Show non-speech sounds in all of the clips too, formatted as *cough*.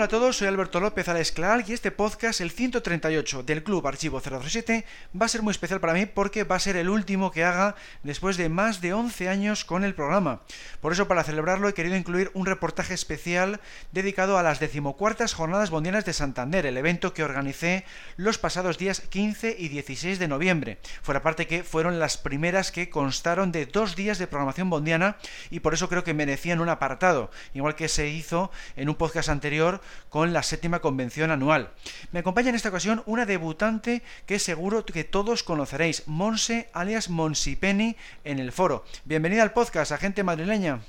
Hola a todos, soy Alberto López Alesclal y este podcast, el 138 del Club Archivo 007, va a ser muy especial para mí porque va a ser el último que haga después de más de 11 años con el programa. Por eso, para celebrarlo, he querido incluir un reportaje especial dedicado a las decimocuartas Jornadas Bondianas de Santander, el evento que organicé los pasados días 15 y 16 de noviembre. Fuera parte que fueron las primeras que constaron de dos días de programación bondiana y por eso creo que merecían un apartado, igual que se hizo en un podcast anterior con la séptima convención anual. Me acompaña en esta ocasión una debutante que seguro que todos conoceréis, Monse alias Monsipeni en el foro. Bienvenida al podcast, agente madrileña.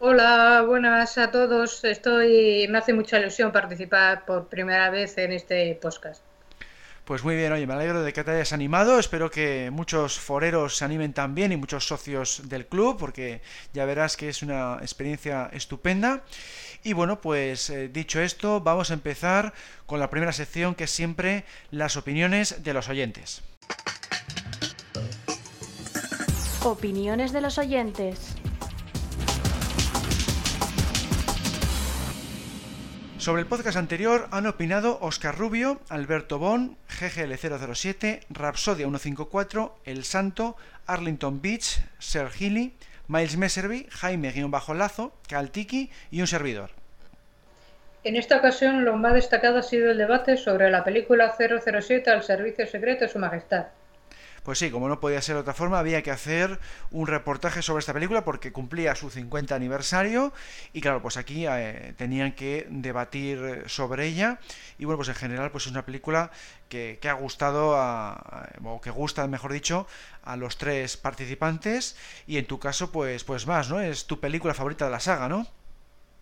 Hola, buenas a todos. Estoy, me hace mucha ilusión participar por primera vez en este podcast. Pues muy bien, oye, me alegro de que te hayas animado. Espero que muchos foreros se animen también y muchos socios del club, porque ya verás que es una experiencia estupenda. Y bueno, pues eh, dicho esto, vamos a empezar con la primera sección que es siempre las opiniones de los oyentes. Opiniones de los oyentes. Sobre el podcast anterior han opinado Oscar Rubio, Alberto Bon, GGL007, Rapsodia 154, El Santo, Arlington Beach, Ser Healy, Miles Messervy, Jaime-Lazo, Caltiki y un servidor. En esta ocasión lo más destacado ha sido el debate sobre la película 007 al servicio secreto de Su Majestad. Pues sí, como no podía ser de otra forma, había que hacer un reportaje sobre esta película porque cumplía su 50 aniversario y claro, pues aquí eh, tenían que debatir sobre ella y bueno, pues en general pues es una película que, ha gustado, a, o que gusta, mejor dicho, a los tres participantes y en tu caso pues, pues más, ¿no? Es tu película favorita de la saga, ¿no?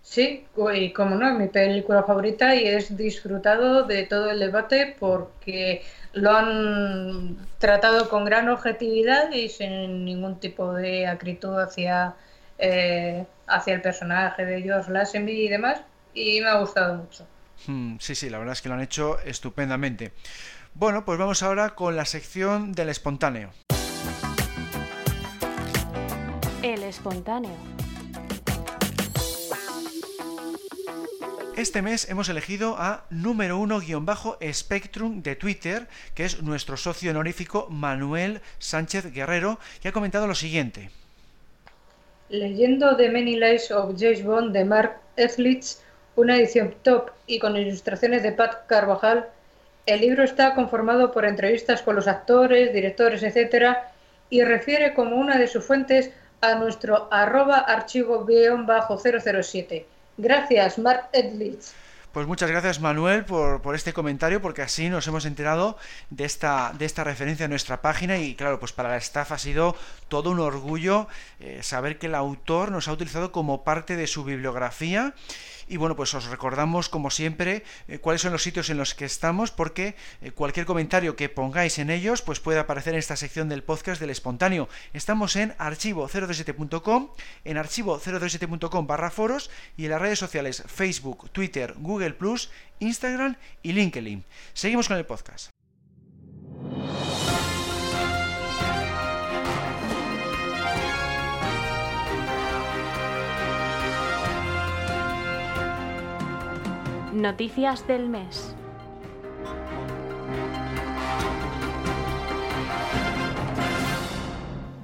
Sí, y como no, es mi película favorita y es disfrutado de todo el debate porque lo han tratado con gran objetividad y sin ningún tipo de acritud hacia, eh, hacia el personaje de George Lazenby y demás, y me ha gustado mucho. Hmm, sí, sí, la verdad es que lo han hecho estupendamente. Bueno, pues vamos ahora con la sección del espontáneo. El espontáneo. Este mes hemos elegido a número uno guion bajo Spectrum de Twitter, que es nuestro socio honorífico Manuel Sánchez Guerrero, que ha comentado lo siguiente. Leyendo The Many Lives of James Bond de Mark Etheridge, una edición top y con ilustraciones de Pat Carvajal, el libro está conformado por entrevistas con los actores, directores, etc. y refiere como una de sus fuentes a nuestro arroba archivo-007 Gracias, Mark Edlitz. Pues muchas gracias Manuel por, por, este comentario porque así nos hemos enterado de esta, de esta referencia a nuestra página y claro, pues para la staff ha sido todo un orgullo eh, saber que el autor nos ha utilizado como parte de su bibliografía y bueno, pues os recordamos, como siempre, eh, cuáles son los sitios en los que estamos, porque eh, cualquier comentario que pongáis en ellos, pues puede aparecer en esta sección del podcast del espontáneo. Estamos en archivo027.com, en archivo027.com barra foros y en las redes sociales Facebook, Twitter, Google Instagram y LinkedIn. Seguimos con el podcast. Noticias del mes.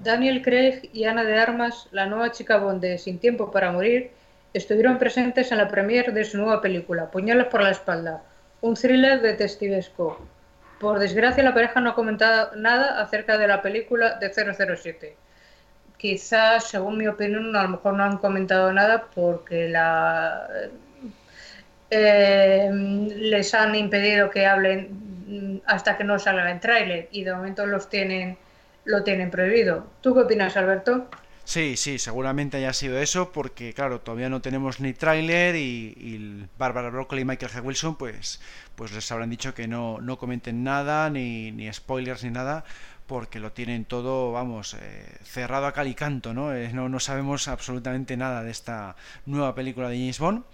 Daniel Craig y Ana de Armas, la nueva chica bonde Sin Tiempo para Morir, estuvieron presentes en la premiere de su nueva película, Puñales por la Espalda, un thriller de testivesco. Por desgracia, la pareja no ha comentado nada acerca de la película de 007. Quizás, según mi opinión, a lo mejor no han comentado nada porque la eh, les han impedido que hablen hasta que no salga el tráiler y de momento los tienen lo tienen prohibido. ¿Tú qué opinas, Alberto? Sí, sí, seguramente haya sido eso, porque claro, todavía no tenemos ni tráiler y, y Barbara Broccoli y Michael G. Wilson, pues, pues les habrán dicho que no, no comenten nada, ni, ni spoilers ni nada, porque lo tienen todo, vamos, eh, cerrado a cal y canto, ¿no? Eh, ¿no? No sabemos absolutamente nada de esta nueva película de James Bond.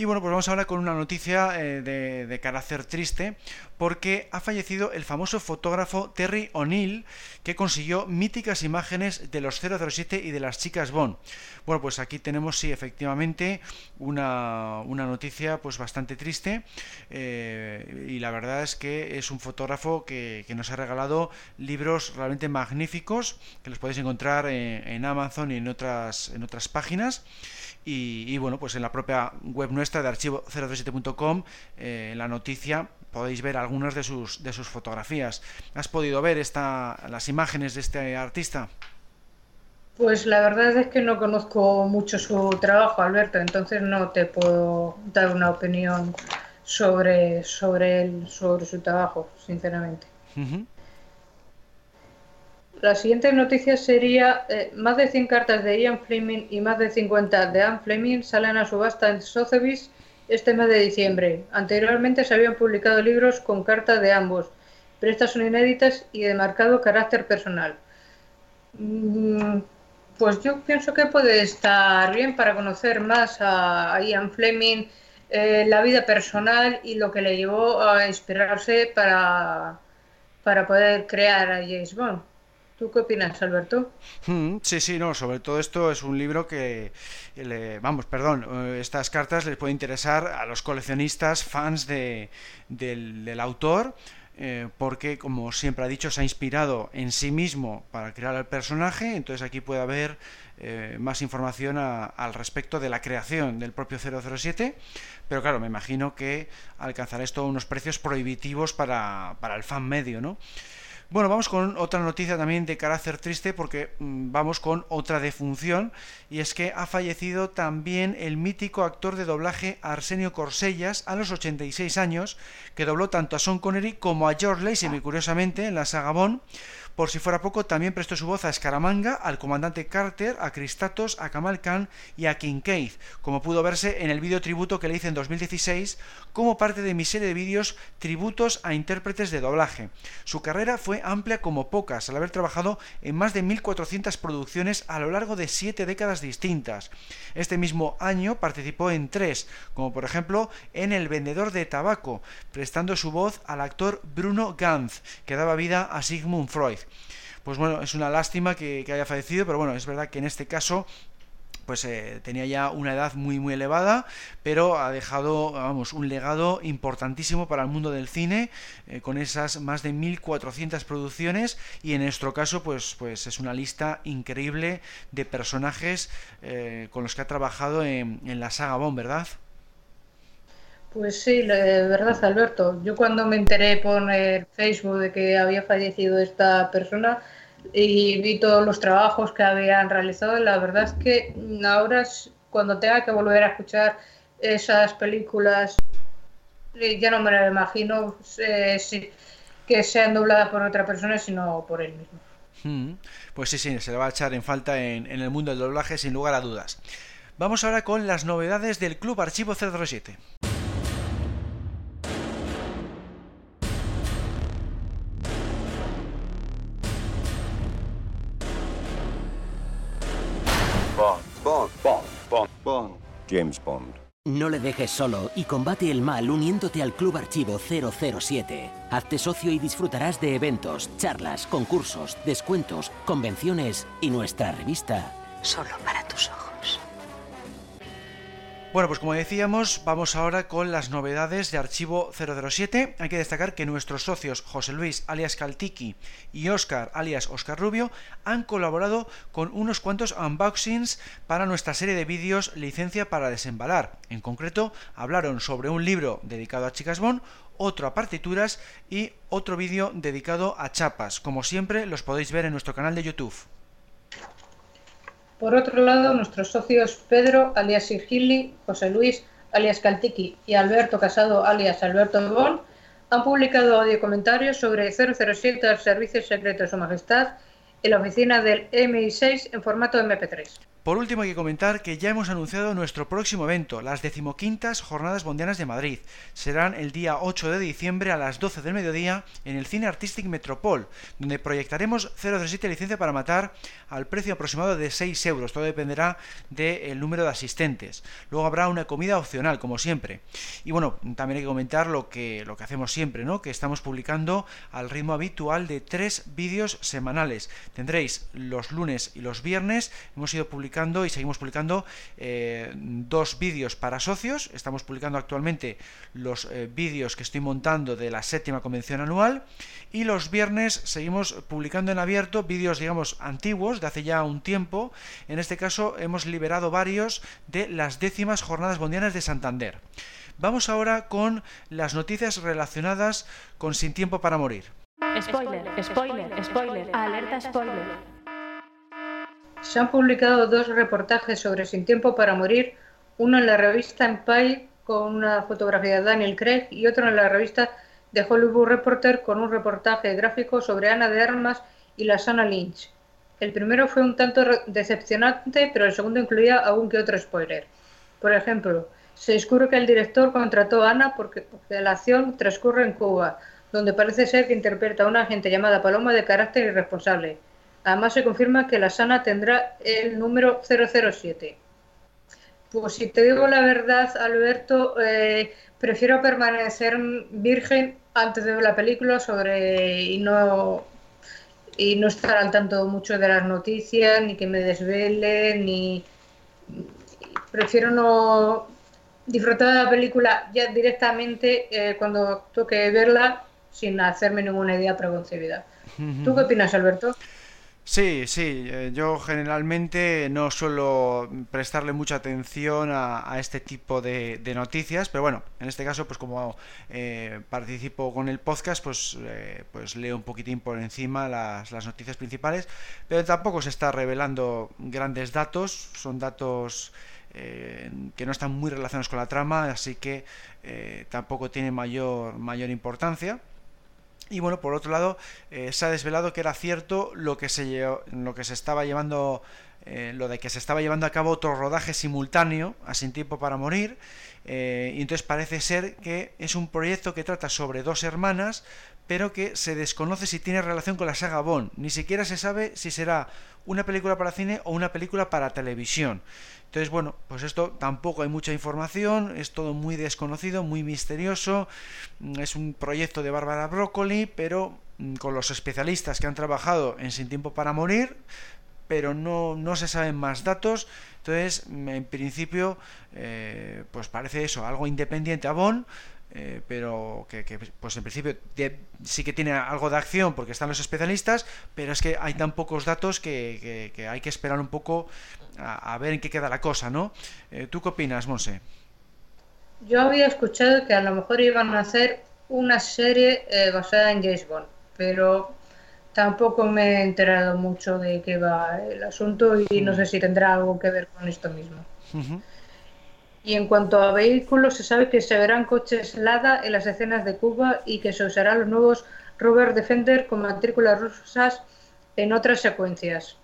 Y bueno, pues vamos ahora con una noticia eh, de, carácter triste, porque ha fallecido el famoso fotógrafo Terry O'Neill, que consiguió míticas imágenes de los 007 y de las chicas Bond. Bueno, pues aquí tenemos, sí, efectivamente, una, noticia pues bastante triste, eh, y la verdad es que es un fotógrafo que, nos ha regalado libros realmente magníficos, que los podéis encontrar en, Amazon y en otras, en otras páginas. Y, bueno, pues en la propia web nuestra de archivo037.com, eh, en la noticia, podéis ver algunas de sus, de sus fotografías. ¿Has podido ver esta, las imágenes de este artista? Pues la verdad es que no conozco mucho su trabajo, Alberto, entonces no te puedo dar una opinión sobre, sobre él, sobre su trabajo, sinceramente. La siguiente noticia sería, eh, más de 100 cartas de Ian Fleming y más de 50 de Anne Fleming salen a subasta en Sotheby's este mes de diciembre. Anteriormente se habían publicado libros con cartas de ambos, pero estas son inéditas y de marcado carácter personal. Mm, pues yo pienso que puede estar bien para conocer más a, Ian Fleming, eh, la vida personal y lo que le llevó a inspirarse para, para poder crear a James Bond. ¿Tú qué opinas, Alberto? Mm, sí, sí, no, sobre todo esto es un libro que, vamos, perdón, eh, estas cartas les puede interesar a los coleccionistas, fans de, del, autor, eh, porque, como siempre ha dicho, se ha inspirado en sí mismo para crear el personaje, entonces aquí puede haber eh, más información al respecto de la creación del propio 007, pero claro, me imagino que alcanzará esto unos precios prohibitivos para, para el fan medio, ¿no? Bueno, vamos con otra noticia también de carácter triste porque mm, vamos con otra defunción y es que ha fallecido también el mítico actor de doblaje Arsenio Corsellas a los 86 años que dobló tanto a Sean Connery como a George Lazenby curiosamente en la saga por si fuera poco, también prestó su voz a Scaramanga, al comandante Carter, a Cristatos, a Kamal Khan y a Kincaid, como pudo verse en el vídeo tributo que le hice en 2016 como parte de mi serie de vídeos tributos a intérpretes de doblaje. Su carrera fue amplia como pocas, al haber trabajado en más de 1400 producciones a lo largo de siete décadas distintas. Este mismo año participó en tres, como por ejemplo en El vendedor de tabaco, prestando su voz al actor Bruno Ganz, que daba vida a Sigmund Freud pues bueno, es una lástima que, haya fallecido, pero bueno, es verdad que en este caso pues eh, tenía ya una edad muy muy elevada, pero ha dejado, vamos, un legado importantísimo para el mundo del cine, eh, con esas más de 1400 producciones, y en nuestro caso, pues, pues es una lista increíble de personajes eh, con los que ha trabajado en, en la saga Bond, ¿verdad? Pues sí, de verdad, Alberto. Yo cuando me enteré por el Facebook de que había fallecido esta persona y vi todos los trabajos que habían realizado, la verdad es que ahora cuando tenga que volver a escuchar esas películas, eh, ya no me lo imagino eh, que sean dobladas por otra persona, sino por él mismo. Hmm. Pues sí, sí, se le va a echar en falta en, en el mundo del doblaje sin lugar a dudas. Vamos ahora con las novedades del Club Archivo 007. James Bond. No le dejes solo y combate el mal uniéndote al Club Archivo 007. Hazte socio y disfrutarás de eventos, charlas, concursos, descuentos, convenciones y nuestra revista. Solo para tus ojos. Bueno, pues como decíamos, vamos ahora con las novedades de Archivo 007. Hay que destacar que nuestros socios José Luis alias Caltiki y Oscar alias Oscar Rubio han colaborado con unos cuantos unboxings para nuestra serie de vídeos Licencia para desembalar. En concreto, hablaron sobre un libro dedicado a Chicas Bond, otro a partituras y otro vídeo dedicado a chapas. Como siempre, los podéis ver en nuestro canal de YouTube. Por otro lado, nuestros socios Pedro, alias Sigili, José Luis, alias Caltiqui y Alberto Casado, alias Alberto Bon, han publicado audio comentarios sobre 007 al Servicio Secreto de Su Majestad en la oficina del MI6 en formato MP3. Por último hay que comentar que ya hemos anunciado nuestro próximo evento, las decimoquintas Jornadas Bondianas de Madrid. Serán el día 8 de diciembre a las 12 del mediodía en el Cine Artistic Metropol, donde proyectaremos 007 licencia para matar al precio aproximado de 6 euros. Todo dependerá del número de asistentes. Luego habrá una comida opcional, como siempre. Y bueno, también hay que comentar lo que, lo que hacemos siempre, ¿no? Que estamos publicando al ritmo habitual de tres vídeos semanales. Tendréis los lunes y los viernes. Hemos ido publicando y seguimos publicando eh, dos vídeos para socios. Estamos publicando actualmente los eh, vídeos que estoy montando de la séptima convención anual. Y los viernes seguimos publicando en abierto vídeos, digamos, antiguos, de hace ya un tiempo. En este caso hemos liberado varios de las décimas jornadas bondianas de Santander. Vamos ahora con las noticias relacionadas con Sin Tiempo para Morir. Spoiler, spoiler, spoiler, alerta spoiler. Se han publicado dos reportajes sobre Sin Tiempo para Morir, uno en la revista Empire con una fotografía de Daniel Craig y otro en la revista The Hollywood Reporter con un reportaje gráfico sobre Ana de Armas y la Sana Lynch. El primero fue un tanto decepcionante, pero el segundo incluía algún que otro spoiler. Por ejemplo, se descubre que el director contrató a Ana porque, la acción transcurre en Cuba, donde parece ser que interpreta a una agente llamada Paloma de carácter irresponsable. Además se confirma que la sana tendrá el número 007. Pues si te digo la verdad, Alberto, eh, prefiero permanecer virgen antes de ver la película sobre y no y no estar al tanto mucho de las noticias, ni que me desvelen, ni prefiero no disfrutar de la película ya directamente eh, cuando toque verla sin hacerme ninguna idea preconcebida. ¿Tú qué opinas, Alberto? Sí, sí, eh, yo generalmente no suelo prestarle mucha atención a, este tipo de, noticias, pero bueno, en este caso, pues como eh, participo con el podcast, pues, eh, pues leo un poquitín por encima las, las, noticias principales, pero tampoco se está revelando grandes datos, son datos que no están muy relacionados con la trama, así que tampoco tiene mayor, mayor importancia. Y bueno, por otro lado, eh, se ha desvelado que era cierto lo que se, lo que se estaba llevando, eh, lo de que se estaba llevando a cabo otro rodaje simultáneo, a Sin Tiempo para Morir. Eh, y entonces parece ser que es un proyecto que trata sobre dos hermanas, pero que se desconoce si tiene relación con la saga Bond. Ni siquiera se sabe si será una película para cine o una película para televisión. Entonces, bueno, pues esto tampoco hay mucha información, es todo muy desconocido, muy misterioso, mm, es un proyecto de Bárbara Broccoli, pero mm, con los especialistas que han trabajado en Sin Tiempo para Morir, pero no, no se saben más datos, entonces en principio eh, pues parece eso, algo independiente a Bonn, eh, pero que, pues en principio sí que tiene algo de acción porque están los especialistas, pero es que hay tan pocos datos que, hay que esperar un poco a, ver en qué queda la cosa, ¿no? Eh, ¿Tú qué opinas, Monse? Yo había escuchado que a lo mejor iban a hacer una serie eh, basada en James Bond, pero tampoco me he enterado mucho de qué va el asunto y no sé si tendrá algo que ver con esto mismo. Y en cuanto a vehículos, se sabe que se verán coches Lada en las escenas de Cuba y que se usarán los nuevos Robert Defender con matrículas rusas en otras secuencias.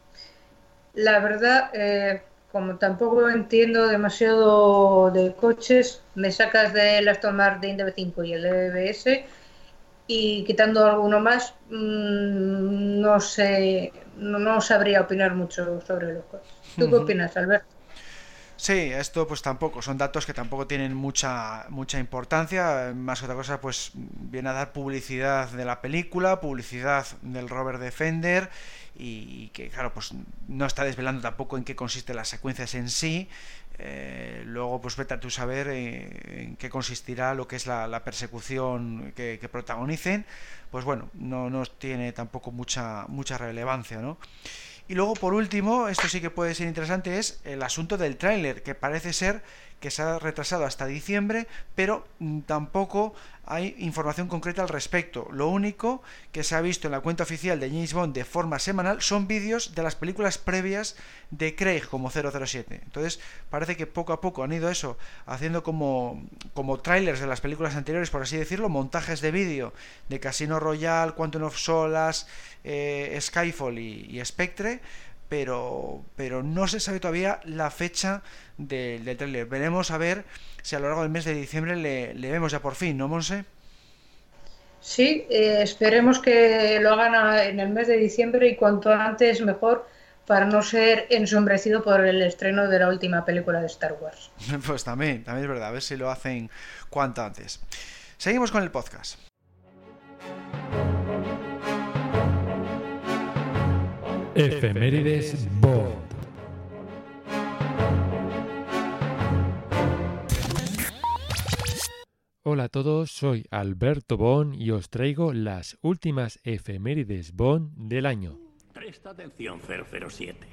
La verdad, eh, como tampoco entiendo demasiado de coches, me sacas del Aston Martin DB5 y el DBS y quitando alguno más, mm, no sé, no, sabría opinar mucho sobre los coches. ¿Tú qué opinas, Alberto? Sí, esto pues tampoco, son datos que tampoco tienen mucha, mucha importancia, más que otra cosa pues viene a dar publicidad de la película, publicidad del Robert Defender y, que claro pues no está desvelando tampoco en qué consisten las secuencias en sí, eh, luego pues vete a tú saber eh, en qué consistirá lo que es la, persecución que, que, protagonicen, pues bueno, no, no tiene tampoco mucha, mucha relevancia, ¿no? Y luego, por último, esto sí que puede ser interesante, es el asunto del tráiler, que parece ser que se ha retrasado hasta diciembre, pero mm, tampoco hay información concreta al respecto. Lo único que se ha visto en la cuenta oficial de James Bond de forma semanal son vídeos de las películas previas de Craig como 007. Entonces parece que poco a poco han ido eso, haciendo como, como trailers de las películas anteriores, por así decirlo, montajes de vídeo de Casino Royale, Quantum of Solas, eh, Skyfall y, y Spectre pero, pero no se sabe todavía la fecha del, del tráiler. Veremos a ver si a lo largo del mes de diciembre le, le vemos ya por fin, ¿no, Monse? Sí, eh, esperemos que lo hagan en el mes de diciembre y cuanto antes mejor para no ser ensombrecido por el estreno de la última película de Star Wars. *laughs* Pues también, también es verdad, a ver si lo hacen cuanto antes. Seguimos con el podcast. Efemérides Bond. Hola a todos, soy Alberto Bond y os traigo las últimas efemérides Bond del año. Presta atención 007.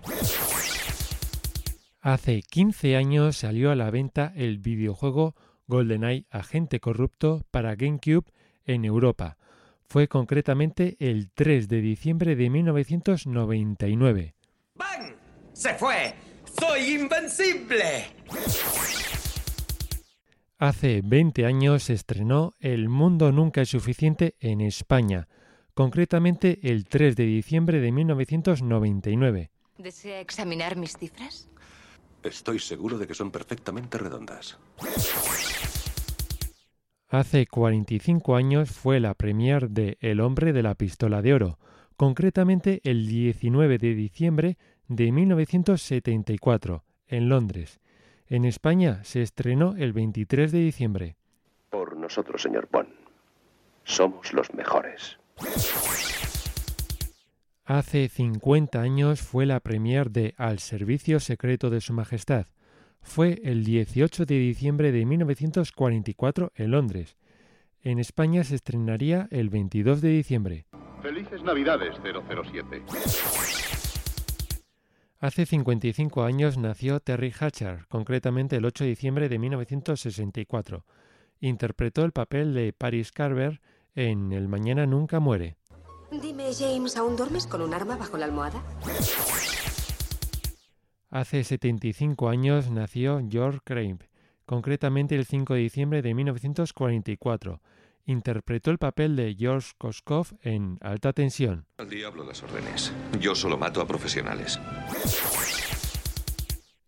Hace 15 años salió a la venta el videojuego GoldenEye Agente Corrupto para GameCube en Europa. Fue concretamente el 3 de diciembre de 1999. ¡Bang! ¡Se fue! ¡Soy invencible! Hace 20 años se estrenó El Mundo Nunca es Suficiente en España, concretamente el 3 de diciembre de 1999. ¿Desea examinar mis cifras? Estoy seguro de que son perfectamente redondas. Hace 45 años fue la premier de El hombre de la pistola de oro, concretamente el 19 de diciembre de 1974, en Londres. En España se estrenó el 23 de diciembre. Por nosotros, señor Bond. Somos los mejores. Hace 50 años fue la premier de Al servicio secreto de Su Majestad. Fue el 18 de diciembre de 1944 en Londres. En España se estrenaría el 22 de diciembre. Felices Navidades 007. Hace 55 años nació Terry Hatcher, concretamente el 8 de diciembre de 1964. Interpretó el papel de Paris Carver en El Mañana Nunca Muere. Dime, James, ¿aún duermes con un arma bajo la almohada? Hace 75 años nació George Crane, concretamente el 5 de diciembre de 1944. Interpretó el papel de George Koskov en Alta Tensión. Al diablo las órdenes. Yo solo mato a profesionales.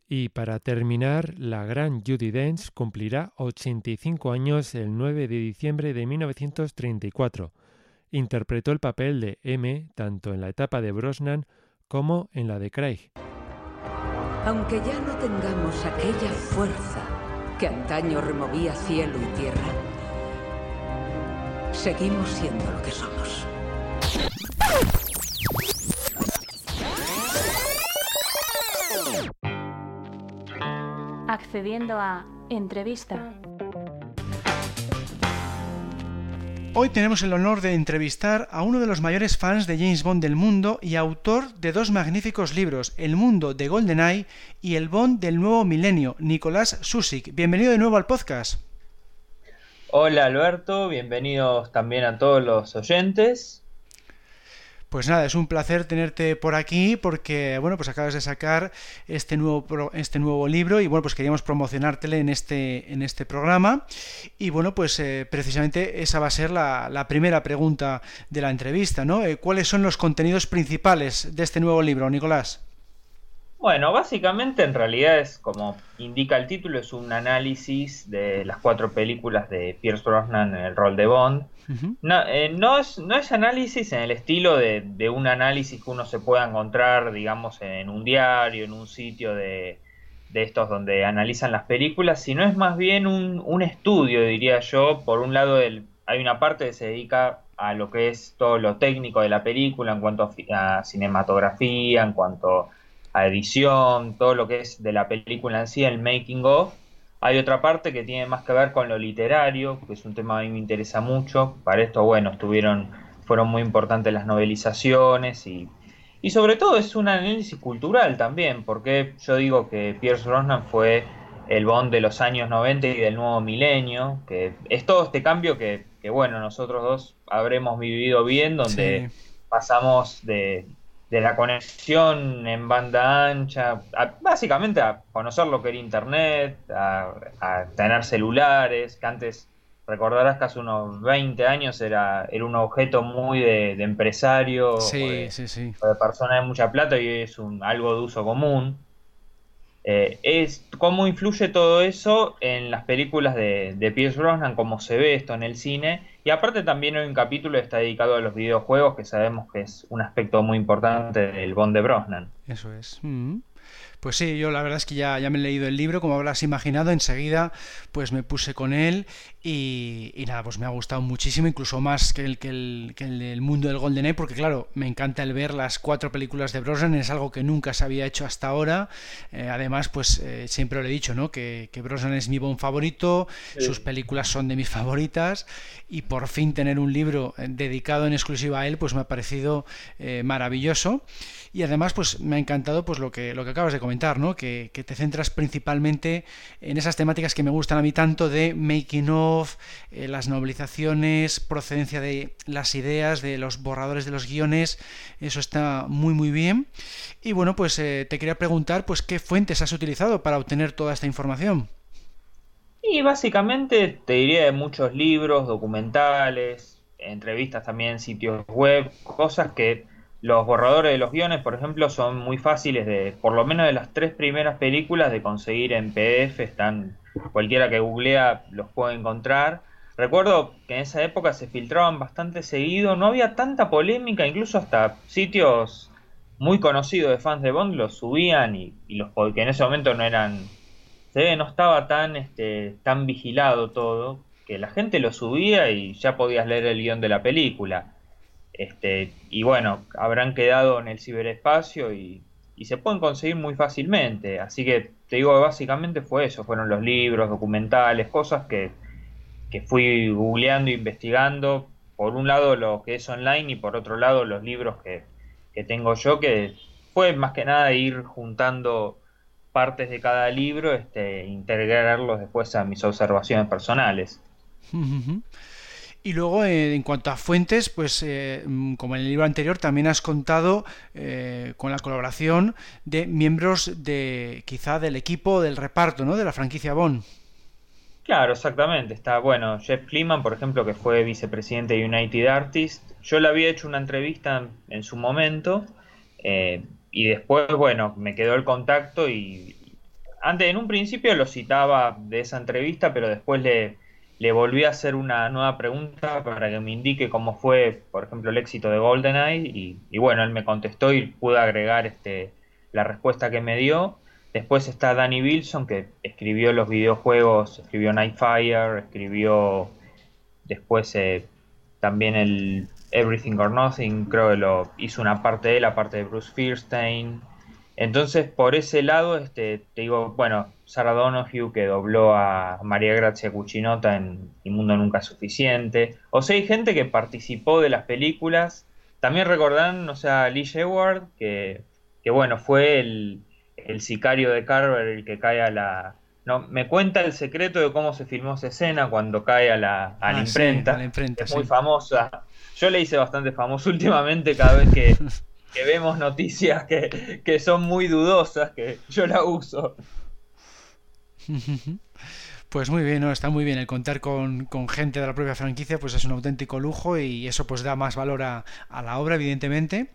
Y para terminar, la gran Judy Dench cumplirá 85 años el 9 de diciembre de 1934. Interpretó el papel de M tanto en la etapa de Brosnan como en la de Craig. Aunque ya no tengamos aquella fuerza que antaño removía cielo y tierra, seguimos siendo lo que somos. Accediendo a entrevista. Hoy tenemos el honor de entrevistar a uno de los mayores fans de James Bond del mundo y autor de dos magníficos libros, El mundo de GoldenEye y El Bond del nuevo milenio, Nicolás Susik. Bienvenido de nuevo al podcast. Hola Alberto, bienvenidos también a todos los oyentes. Pues nada, es un placer tenerte por aquí porque, bueno, pues acabas de sacar este nuevo, este nuevo libro y, bueno, pues queríamos promocionártele en este, en este programa. Y, bueno, pues eh, precisamente esa va a ser la, primera pregunta de la entrevista, ¿no? Eh, ¿Cuáles son los contenidos principales de este nuevo libro, Nicolás? Bueno, básicamente en realidad es como indica el título, es un análisis de las cuatro películas de Pierce Brosnan en el rol de Bond. No, eh, no, es, no es análisis en el estilo de, un análisis que uno se pueda encontrar, digamos, en un diario, en un sitio de, de estos donde analizan las películas, sino es más bien un, un estudio, diría yo. Por un lado, el, hay una parte que se dedica a lo que es todo lo técnico de la película en cuanto a, a cinematografía, en cuanto a edición, todo lo que es de la película en sí, el making of. Hay otra parte que tiene más que ver con lo literario, que es un tema que a mí me interesa mucho. Para esto, bueno, estuvieron, fueron muy importantes las novelizaciones y, y sobre todo es un análisis cultural también, porque yo digo que Pierce Brosnan fue el Bond de los años 90 y del nuevo milenio, que es todo este cambio que, que bueno, nosotros dos habremos vivido bien, donde sí. pasamos de, de la conexión en banda ancha, a, básicamente a conocer lo que era internet, a, a, tener celulares, que antes recordarás que hace unos 20 años era, era un objeto muy de, empresario, sí, de, sí, sí. de persona de mucha plata y es un, algo de uso común. Eh, es cómo influye todo eso en las películas de, de Pierce Brosnan, cómo se ve esto en el cine. Y aparte también hay un capítulo que está dedicado a los videojuegos, que sabemos que es un aspecto muy importante del Bond de Brosnan. Eso es. Mm. Pues sí, yo la verdad es que ya, ya me he leído el libro, como habrás imaginado, enseguida pues me puse con él y, nada, pues me ha gustado muchísimo, incluso más que el, que el, que el, mundo del GoldenEye, porque claro, me encanta el ver las cuatro películas de Brosnan, es algo que nunca se había hecho hasta ahora, eh, además pues eh, siempre lo he dicho, ¿no? Que, que Brosnan es mi bon favorito, sus películas son de mis favoritas y por fin tener un libro eh, dedicado en exclusiva a él pues me ha parecido maravilloso. Y además pues me ha encantado pues lo que, lo que acabas de comentar, Que, te centras principalmente en esas temáticas que me gustan a mí tanto de making of, eh, las novelizaciones, procedencia de las ideas, de los borradores de los guiones, eso está muy muy bien. Y bueno, pues eh, te quería preguntar pues qué fuentes has utilizado para obtener toda esta información. Y básicamente te diría de muchos libros, documentales, entrevistas también, sitios web, cosas que los borradores de los guiones, por ejemplo, son muy fáciles de, por lo menos de las tres primeras películas, de conseguir en PDF. Están, cualquiera que googlea los puede encontrar. Recuerdo que en esa época se filtraban bastante seguido, no había tanta polémica, incluso hasta sitios muy conocidos de fans de Bond los subían y, los que en ese momento no eran, se no estaba tan, este, tan vigilado todo, que la gente lo subía y ya podías leer el guion de la película. Este, y bueno, habrán quedado en el ciberespacio y, se pueden conseguir muy fácilmente. Así que te digo, básicamente fue eso, fueron los libros, documentales, cosas que, fui googleando e investigando. Por un lado lo que es online y por otro lado los libros que, tengo yo, que fue más que nada ir juntando partes de cada libro, este, integrarlos después a mis observaciones personales. *laughs* Y luego, eh, en cuanto a fuentes, pues eh, mm, como en el libro anterior, también has contado eh, con la colaboración de miembros de quizá del equipo del reparto, ¿no? De la franquicia Bond. Claro, exactamente. Está, bueno, Jeff Kliman, por ejemplo, que fue vicepresidente de United Artists. Yo le había hecho una entrevista en su momento y después, bueno, me quedó el contacto y antes, en un principio lo citaba de esa entrevista, pero después le le volví a hacer una nueva pregunta para que me indique cómo fue, por ejemplo, el éxito de GoldenEye y, bueno, él me contestó y pude agregar este, la respuesta que me dio. Después está Danny Wilson, que escribió los videojuegos, escribió Nightfire, escribió después eh, también el Everything or Nothing, creo que lo hizo una parte de él, aparte de Bruce Firstein. Entonces, por ese lado, este, te digo, bueno, Sarah Donoghue que dobló a María Grazia Cuchinota en Mi Mundo Nunca Suficiente. O sea, hay gente que participó de las películas. También recordarán, o sea, Lee Sheward, que, que bueno, fue el, el sicario de Carver el que cae a la, no, me cuenta el secreto de cómo se filmó esa escena cuando cae a la, a la ah, imprenta. es muy famosa. Yo le hice bastante famoso *laughs* últimamente cada vez que, *laughs* que vemos noticias que, que, son muy dudosas, que yo la uso. *laughs* Pues muy bien, está muy bien el contar con, gente de la propia franquicia, pues es un auténtico lujo y eso pues da más valor a, la obra, evidentemente.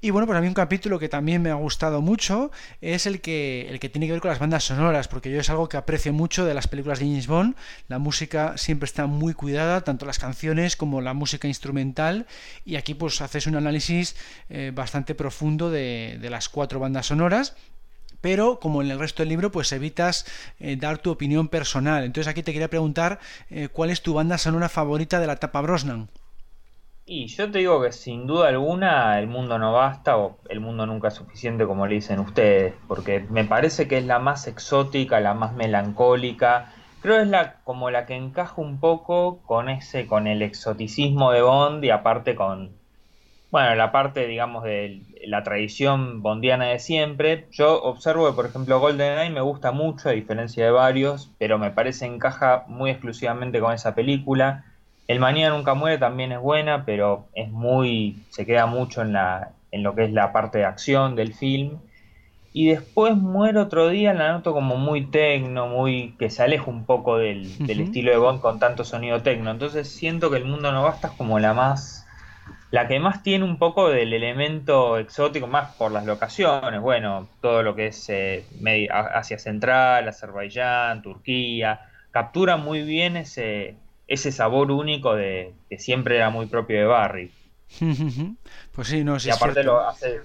Y bueno, pues a mí un capítulo que también me ha gustado mucho es el que, el que tiene que ver con las bandas sonoras, porque yo es algo que aprecio mucho de las películas de James Bond. La música siempre está muy cuidada, tanto las canciones como la música instrumental, y aquí pues haces un análisis eh, bastante profundo de las cuatro bandas sonoras pero como en el resto del libro pues evitas eh, dar tu opinión personal. Entonces aquí te quería preguntar eh, cuál es tu banda sonora favorita de la etapa Brosnan. Y yo te digo que sin duda alguna el mundo no basta o el mundo nunca es suficiente como le dicen ustedes, porque me parece que es la más exótica, la más melancólica, creo es la como la que encaja un poco con ese con el exoticismo de Bond y aparte con bueno, la parte, digamos, de la tradición bondiana de siempre, yo observo que, por ejemplo, GoldenEye me gusta mucho, a diferencia de varios, pero me parece encaja muy exclusivamente con esa película. El Manía Nunca Muere también es buena, pero es muy. se queda mucho en, la, en lo que es la parte de acción del film. y después muere otro día, la noto como muy tecno, muy que se aleja un poco del, estilo de Bond con tanto sonido tecno. Entonces siento que el mundo no basta es como la más, la que más tiene un poco del elemento exótico, más por las locaciones. Bueno, todo lo que es eh, Asia Central, Azerbaiyán, Turquía, captura muy bien ese, ese sabor único de que siempre era muy propio de Barry. *laughs* pues sí, no, sí, Y aparte lo hace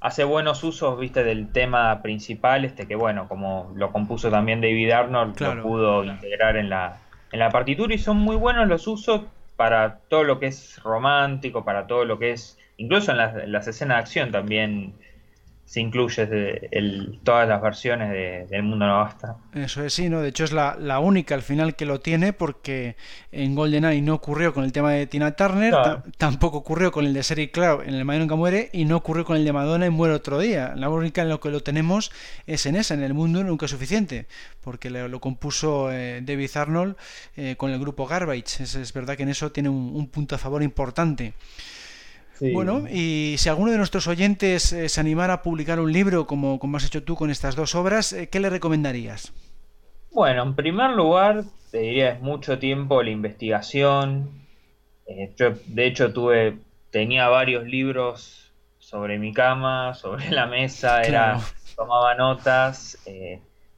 hace buenos usos, viste, del tema principal, este que bueno, como lo compuso también David Arnold, lo pudo integrar en la, en la partitura y son muy buenos los usos para todo lo que es romántico, para todo lo que es, incluso en las, en las escenas de acción también se incluye el, todas las versiones de, del mundo no basta. Eso es, sí, ¿no? De hecho es la, la, única al final que lo tiene porque en GoldenEye no ocurrió con el tema de Tina Turner, tampoco ocurrió con el de Seri Cloud en El Mayo Nunca Muere y no ocurrió con el de Madonna en Muere Otro Día. La única en lo que lo tenemos es en esa, en El Mundo Nunca es Suficiente, porque lo, compuso eh, David Arnold eh, con el grupo Garbage. Es, es, verdad que en eso tiene un, un punto a favor importante. Bueno, y si alguno de nuestros oyentes eh, se animara a publicar un libro como, como has hecho tú con estas dos obras, eh, ¿qué le recomendarías? Bueno, en primer lugar, te diría es mucho tiempo la investigación. Eh, yo, de hecho, tuve, tenía varios libros sobre mi cama, *laughs* sobre la mesa, era, tomaba notas.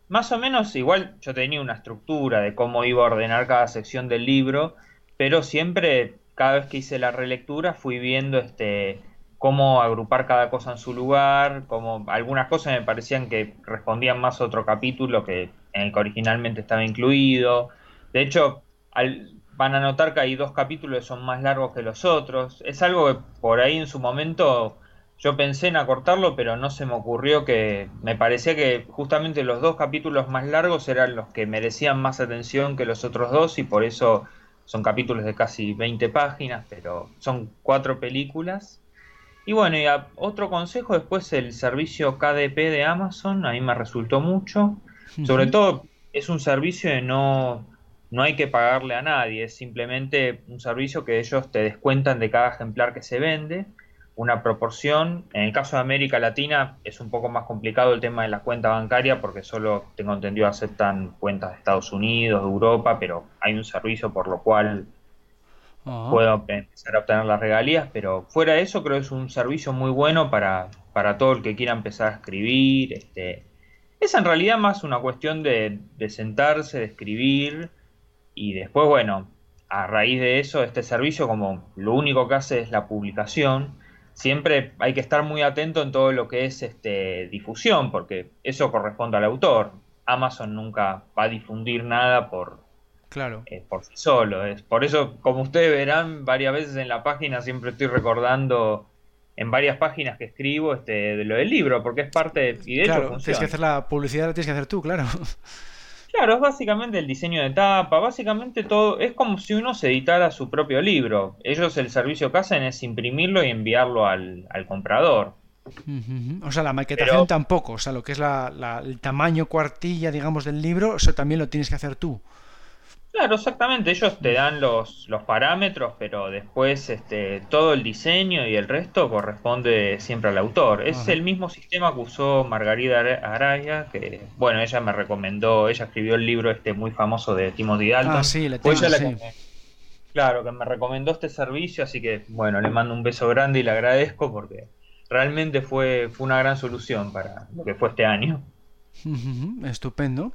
más o menos, igual yo tenía una estructura de cómo iba a ordenar cada sección del libro, pero siempre cada vez que hice la relectura fui viendo este cómo agrupar cada cosa en su lugar, como algunas cosas me parecían que respondían más a otro capítulo que en el que originalmente estaba incluido. De hecho, van a notar que hay dos capítulos que son más largos que los otros. Es algo que por ahí en su momento yo pensé en acortarlo, pero no se me ocurrió que me parecía que justamente los dos capítulos más largos eran los que merecían más atención que los otros dos y por eso son capítulos de casi 20 páginas, pero son cuatro películas. Y bueno, y otro consejo después el servicio KDP de Amazon, a mí me resultó mucho. Sobre todo es un servicio de no, no hay que pagarle a nadie, es simplemente un servicio que ellos te descuentan de cada ejemplar que se vende una proporción. En el caso de América Latina es un poco más complicado el tema de la cuenta bancaria porque solo tengo entendido aceptan cuentas de Estados Unidos, de Europa, pero hay un servicio por lo cual puedo empezar a obtener las regalías, pero fuera de eso creo que es un servicio muy bueno para, para todo el que quiera empezar a escribir. Este, es en realidad más una cuestión de, de sentarse, de escribir y después, bueno, a raíz de eso, este servicio como lo único que hace es la publicación, siempre hay que estar muy atento en todo lo que es este, difusión, porque eso corresponde al autor. Amazon nunca va a difundir nada por, claro. Eh, por sí solo. Es, por eso, como ustedes verán, varias veces en la página siempre estoy recordando en varias páginas que escribo este, de lo del libro, porque es parte de... Y de claro, tienes que hacer la publicidad, la tienes que hacer tú, claro. *laughs* Claro, es básicamente el diseño de tapa, básicamente todo, es como si uno se editara su propio libro. Ellos el servicio que hacen es imprimirlo y enviarlo al, comprador. O sea, la maquetación tampoco, o sea, lo que es la, el tamaño cuartilla, digamos, del libro, eso también lo tienes que hacer tú. Claro, exactamente. Ellos te dan los, los parámetros, pero después este, todo el diseño y el resto corresponde siempre al autor. Es el mismo sistema que usó Margarida Araya, que, bueno, ella me recomendó, ella escribió el libro este muy famoso de Timothy Dalton. Ah, sí, le tengo, Claro, que me recomendó este servicio, así que, bueno, le mando un beso grande y le agradezco porque realmente fue, fue una gran solución para lo que fue este año. Estupendo.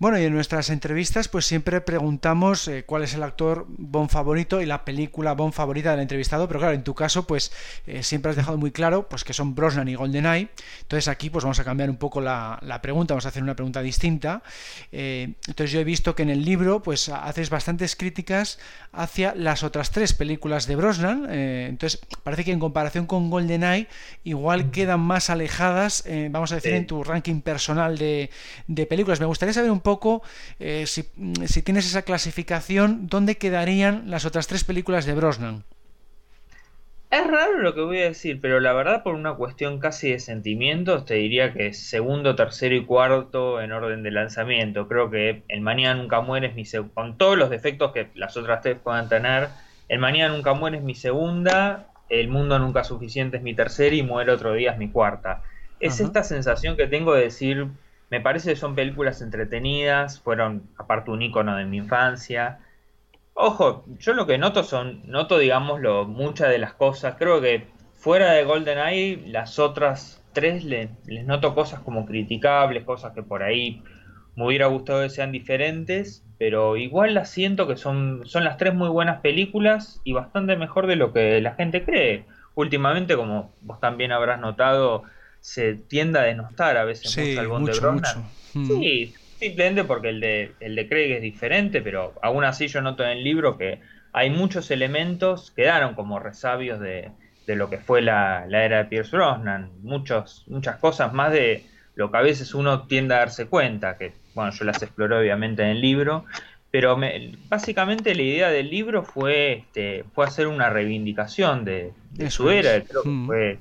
Bueno, y en nuestras entrevistas pues siempre preguntamos eh, cuál es el actor Bond favorito y la película Bond favorita del entrevistado, pero claro, en tu caso pues eh, siempre has dejado muy claro pues que son Brosnan y GoldenEye, entonces aquí pues vamos a cambiar un poco la, pregunta, vamos a hacer una pregunta distinta. Eh, entonces yo he visto que en el libro pues haces bastantes críticas hacia las otras tres películas de Brosnan, entonces parece que en comparación con GoldenEye igual quedan más alejadas, vamos a decir, en tu ranking personal de, de películas. Me gustaría saber un poco poco eh, si, tienes esa clasificación, ¿dónde quedarían las otras tres películas de Brosnan? Es raro lo que voy a decir, pero la verdad por una cuestión casi de sentimientos te diría que segundo, tercero y cuarto en orden de lanzamiento. Creo que El Mañana Nunca Muere es mi segunda, con todos los defectos que las otras tres puedan tener, El Mañana Nunca Muere es mi segunda, El Mundo Nunca Suficiente es mi tercera y Muere Otro Día es mi cuarta. es esta sensación que tengo de decir, me parece que son películas entretenidas, fueron aparte un icono de mi infancia. Ojo, yo lo que noto son, noto digamos lo, muchas de las cosas, creo que fuera de GoldenEye, las otras tres les noto cosas como criticables, cosas que por ahí me hubiera gustado que sean diferentes, pero igual las siento que son, son las tres muy buenas películas y bastante mejor de lo que la gente cree. Últimamente, como vos también habrás notado, se tiende a denostar a veces mucho el Bond de Brosnan. Mm. Sí, simplemente porque el de, el de Craig es diferente, pero aún así yo noto en el libro que hay muchos elementos que quedaron como resabios de, de lo que fue la, la, era de Pierce Brosnan. Muchos, muchas cosas más de lo que a veces uno tiende a darse cuenta, que bueno, yo las exploré obviamente en el libro, pero básicamente la idea del libro fue, este, fue hacer una reivindicación de, su era, creo que mm. fue,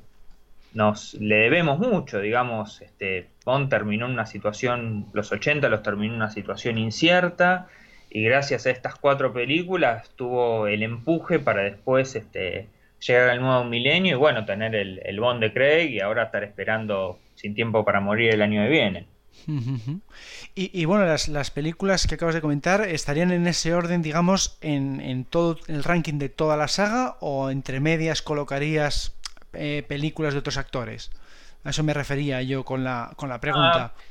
nos le debemos mucho, digamos, este, Bond terminó en una situación, los 80 los terminó en una situación incierta, y gracias a estas cuatro películas tuvo el empuje para después este, llegar al nuevo milenio y bueno, tener el, Bond de Craig y ahora estar esperando sin tiempo para morir el año que viene. *laughs* y, bueno, las, las, películas que acabas de comentar estarían en ese orden, digamos, en, en todo el ranking de toda la saga o entre medias colocarías eh, películas de otros actores. A eso me refería yo con la, con la pregunta. Ah,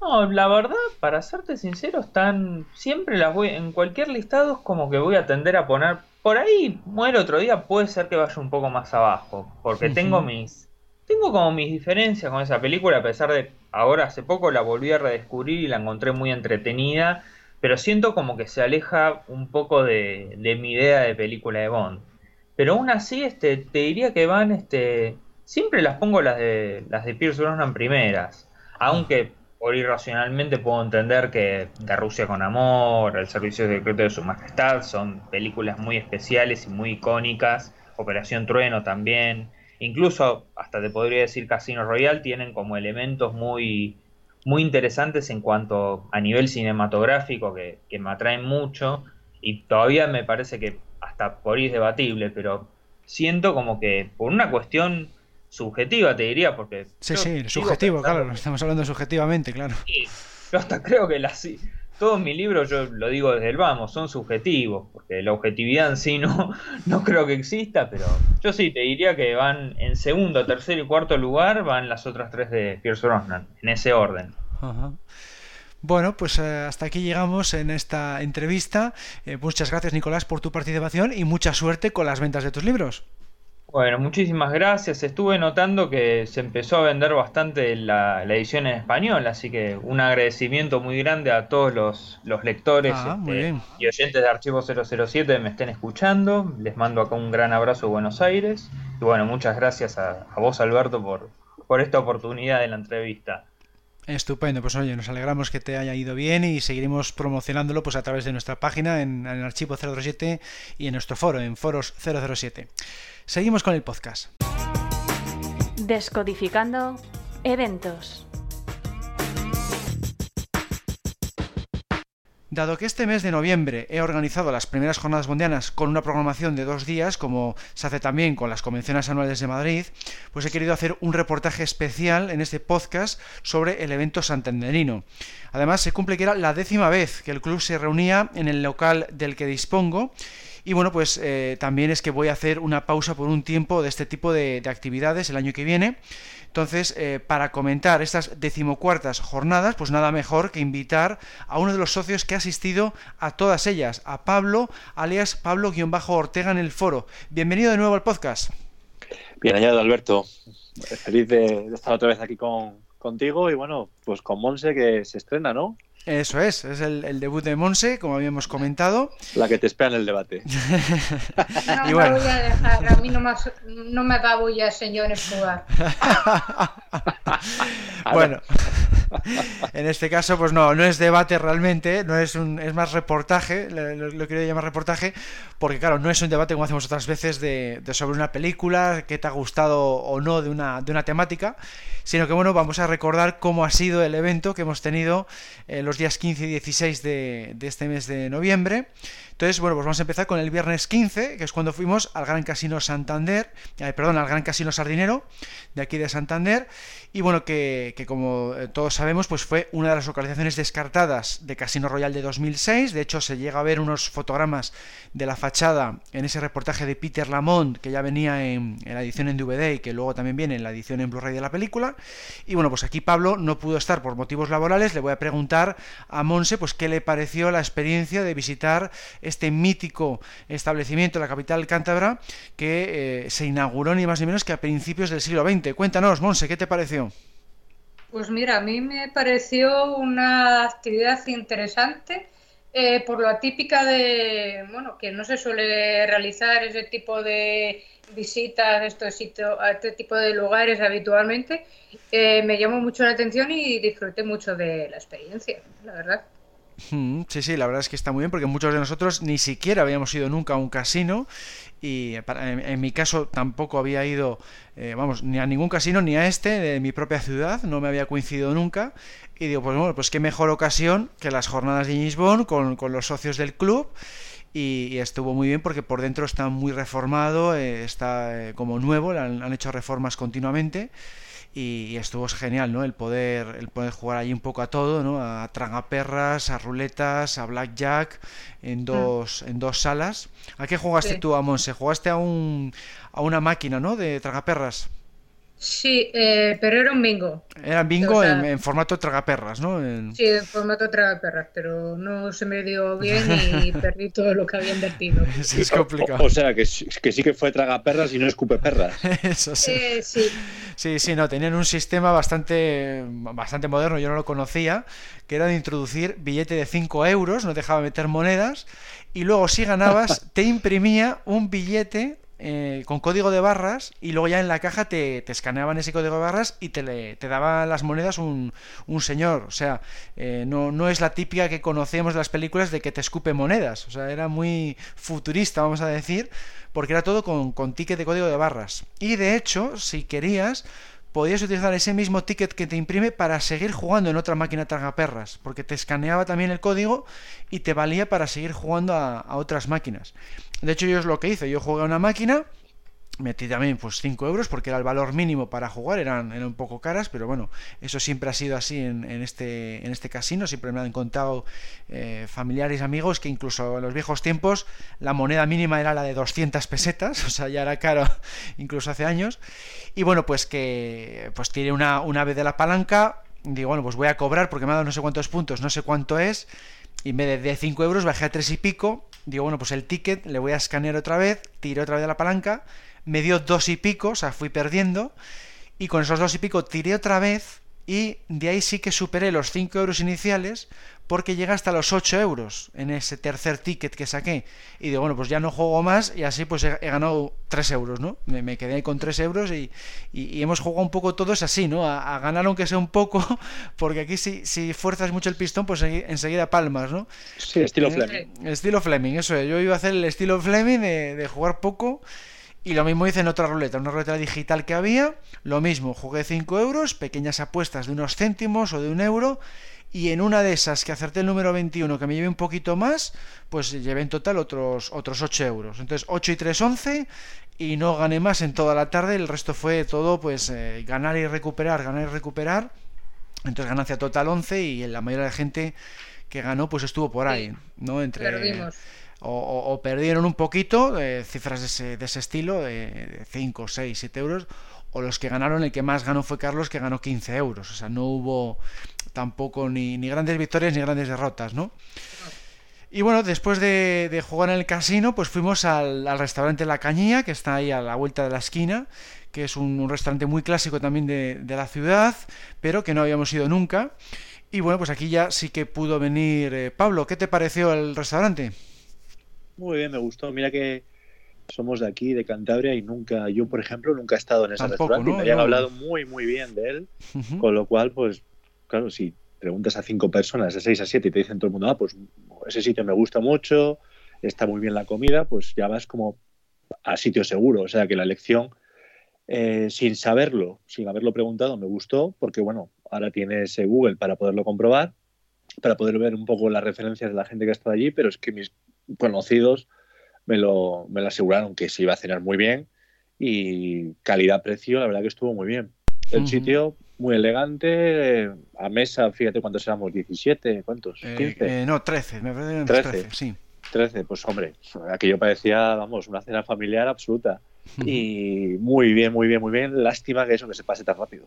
no, la verdad, para serte sincero, están siempre las voy en cualquier listado es como que voy a tender a poner por ahí muere otro día puede ser que vaya un poco más abajo, porque tengo mis tengo como mis diferencias con esa película, a pesar de ahora hace poco la volví a redescubrir y la encontré muy entretenida, pero siento como que se aleja un poco de, mi idea de película de Bond. Pero aún así, este, te diría que van, este, siempre las pongo las de las de Pierce Brosnan primeras, aunque por irracionalmente puedo entender que De Rusia con Amor, El Servicio Secreto de Su Majestad son películas muy especiales y muy icónicas, Operación Trueno también, incluso hasta te podría decir Casino Royale, tienen como elementos muy, muy interesantes en cuanto a nivel cinematográfico que, me atraen mucho. Y todavía me parece que hasta por es debatible, pero siento como que por una cuestión subjetiva te diría, porque... Sí, sí, subjetivo, claro, estamos hablando subjetivamente, claro. Sí, yo hasta creo que las, todos mis libros, yo lo digo desde el vamos, son subjetivos, porque la objetividad en sí no, *laughs* no creo que exista, pero yo sí te diría que van en segundo, tercer y cuarto lugar, van las otras tres de Pierce Brosnan, en ese orden. Bueno, pues eh, hasta aquí llegamos en esta entrevista. Eh, muchas gracias Nicolás por tu participación y mucha suerte con las ventas de tus libros. Bueno, muchísimas gracias. Estuve notando que se empezó a vender bastante la, edición en español, así que un agradecimiento muy grande a todos los, lectores ah, este, y oyentes de Archivo 007 que me estén escuchando. Les mando acá un gran abrazo a Buenos Aires. Y bueno, muchas gracias a, vos, Alberto, por, por esta oportunidad de la entrevista. Estupendo, pues oye, nos alegramos que te haya ido bien y seguiremos promocionándolo pues a través de nuestra página en, en Archivo 007 y en nuestro foro, en Foros 007. Seguimos con el podcast. Descodificando eventos. Dado que este mes de noviembre he organizado las primeras jornadas mundianas con una programación de dos días, como se hace también con las convenciones anuales de Madrid, pues he querido hacer un reportaje especial en este podcast sobre el evento santanderino. Además, se cumple que era la décima vez que el club se reunía en el local del que dispongo y bueno, pues eh, también es que voy a hacer una pausa por un tiempo de este tipo de, actividades el año que viene. Entonces, eh, para comentar estas decimocuartas jornadas, pues nada mejor que invitar a uno de los socios que ha asistido a todas ellas, a Pablo, alias Pablo-Ortega en el foro. Bienvenido de nuevo al podcast. Bien hallado, Alberto. Feliz de, estar otra vez aquí con, contigo y bueno, pues con Monse que se estrena, ¿no? Eso es, es el, debut de Monse, como habíamos comentado. La que te espera en el debate. *laughs* no me voy a dejar, a mí no me, no me ya, señores, jugar. bueno. En este caso, pues no, no es debate realmente, no es un, es más reportaje, lo, lo quiero llamar reportaje, porque claro, no es un debate como hacemos otras veces de, sobre una película, que te ha gustado o no de una, de una temática, sino que bueno, vamos a recordar cómo ha sido el evento que hemos tenido eh, los días 15 y 16 de, de este mes de noviembre. Entonces, bueno, pues vamos a empezar con el viernes 15, que es cuando fuimos al Gran Casino Santander, eh, perdón, al Gran Casino Sardinero, de aquí de Santander, y bueno, que, que, como eh, todos sabemos, pues fue una de las localizaciones descartadas de Casino Royal de 2006, de hecho se llega a ver unos fotogramas de la fachada en ese reportaje de Peter Lamont, que ya venía en, la edición en DVD y que luego también viene en la edición en Blu-ray de la película, y bueno, pues aquí Pablo no pudo estar por motivos laborales, le voy a preguntar a Monse, pues qué le pareció la experiencia de visitar este mítico establecimiento en la capital cántabra que eh, se inauguró ni más ni menos que a principios del siglo XX. Cuéntanos, Monse, ¿qué te pareció? Pues mira, a mí me pareció una actividad interesante eh, por lo atípica de, bueno, que no se suele realizar ese tipo de visitas a, este tipo de lugares habitualmente. Eh, me llamó mucho la atención y disfruté mucho de la experiencia, la verdad. Sí, sí, la verdad es que está muy bien porque muchos de nosotros ni siquiera habíamos ido nunca a un casino y para, en, mi caso tampoco había ido, eh, vamos, ni a ningún casino ni a este de mi propia ciudad, no me había coincidido nunca. Y digo, pues bueno, pues qué mejor ocasión que las jornadas de James con, con los socios del club y, y, estuvo muy bien porque por dentro está muy reformado, eh, está eh, como nuevo, han, han hecho reformas continuamente y, estuvo genial, ¿no? El poder, el poder jugar ahí un poco a todo, ¿no? A tragaperras, a ruletas, a blackjack, en dos, mm. en dos salas. ¿A qué jugaste sí. tú, Monse? ¿Jugaste a un a una máquina, ¿no? De tragaperras. Sí, eh, pero era un bingo. Era bingo o sea, en, en, formato tragaperras, ¿no? En... Sí, en formato tragaperras, pero no se me dio bien y *laughs* perdí todo lo que había invertido. *laughs* Sí, es complicado. O, o sea, que, que, sí que fue tragaperras y no escupe perras. *laughs* Eso sí. Eh, sí. Sí, sí, no, tenían un sistema bastante, bastante moderno, yo no lo conocía, que era de introducir billete de 5 euros, no dejaba meter monedas, y luego si ganabas te imprimía un billete eh, con código de barras y luego ya en la caja te, escaneaban ese código de barras y te, le, te daban las monedas un, señor. O sea, eh, no, no es la típica que conocemos de las películas de que te escupe monedas. O sea, era muy futurista, vamos a decir, porque era todo con, con ticket de código de barras. Y de hecho, si querías, podías utilizar ese mismo ticket que te imprime para seguir jugando en otra máquina tragaperras, porque te escaneaba también el código y te valía para seguir jugando a otras máquinas. De hecho, yo es lo que hice, yo jugué a una máquina, metí también pues 5 euros porque era el valor mínimo para jugar, eran, eran un poco caras, pero bueno, eso siempre ha sido así en, en este, en este casino, siempre me han contado eh, familiares amigos que incluso en los viejos tiempos la moneda mínima era la de 200 pesetas, *laughs* o sea, ya era caro *laughs* incluso hace años, y bueno, pues que pues tiene una, una vez de la palanca, digo, bueno, pues voy a cobrar porque me ha dado no sé cuántos puntos, no sé cuánto es, y en vez de 5 euros bajé a 3 y pico, digo, bueno, pues el ticket le voy a escanear otra vez, tiré otra vez la palanca, me dio dos y pico, o sea, fui perdiendo, y con esos dos y pico tiré otra vez, y de ahí sí que superé los 5 euros iniciales, porque llega hasta los 8 euros en ese tercer ticket que saqué. Y digo, bueno, pues ya no juego más, y así pues he, he ganado 3 euros, ¿no? Me, me, quedé ahí con 3 euros y, y, y, hemos jugado un poco todos así, ¿no? A, a, ganar aunque sea un poco, *laughs* porque aquí si, si fuerzas mucho el pistón, pues enseguida palmas, ¿no? Sí, estilo eh, Fleming. Estilo Fleming, eso es. Yo iba a hacer el estilo Fleming de, de jugar poco y lo mismo hice en otra ruleta, una ruleta digital que había. Lo mismo, jugué 5 euros, pequeñas apuestas de unos céntimos o de un euro. Y en una de esas que acerté el número 21, que me llevé un poquito más, pues llevé en total otros, otros 8 euros. Entonces 8 y 3, 11. Y no gané más en toda la tarde. El resto fue todo, pues eh, ganar y recuperar, ganar y recuperar. Entonces ganancia total 11 y la mayoría de gente que ganó pues estuvo por ahí, ¿no? Entre... Perdimos o, o, o, perdieron un poquito, eh, cifras de ese, de ese estilo, de 5, 6, 7 euros, o los que ganaron, el que más ganó fue Carlos, que ganó 15 euros. O sea, no hubo tampoco ni, ni grandes victorias ni grandes derrotas, ¿no? Y bueno, después de, jugar en el casino, pues fuimos al, restaurante La Cañía, que está ahí a la vuelta de la esquina, que es un, restaurante muy clásico también de, de, la ciudad, pero que no habíamos ido nunca. Y bueno, pues aquí ya sí que pudo venir eh, Pablo. ¿Qué te pareció el restaurante? Muy bien, me gustó. Mira que somos de aquí, de Cantabria, y nunca, yo por ejemplo, nunca he estado en ese Tampoco, restaurante. ¿no? Me habían no. hablado muy, muy bien de él, uh -huh. con lo cual, pues claro, si preguntas a cinco personas, de seis a siete, y te dicen todo el mundo, ah, pues ese sitio me gusta mucho, está muy bien la comida, pues ya vas como a sitio seguro. O sea que la elección, eh, sin saberlo, sin haberlo preguntado, me gustó, porque bueno, ahora tienes Google para poderlo comprobar, para poder ver un poco las referencias de la gente que ha estado allí, pero es que mis conocidos me lo, me lo aseguraron que se iba a cenar muy bien y calidad-precio, la verdad que estuvo muy bien. El sitio muy elegante, a mesa, fíjate cuántos éramos, 17, ¿cuántos? Eh, eh, no, 13, me parece 13, 13, sí. 13, pues hombre, aquello parecía, vamos, una cena familiar absoluta. Y muy bien, muy bien, muy bien. Lástima que eso que se pase tan rápido.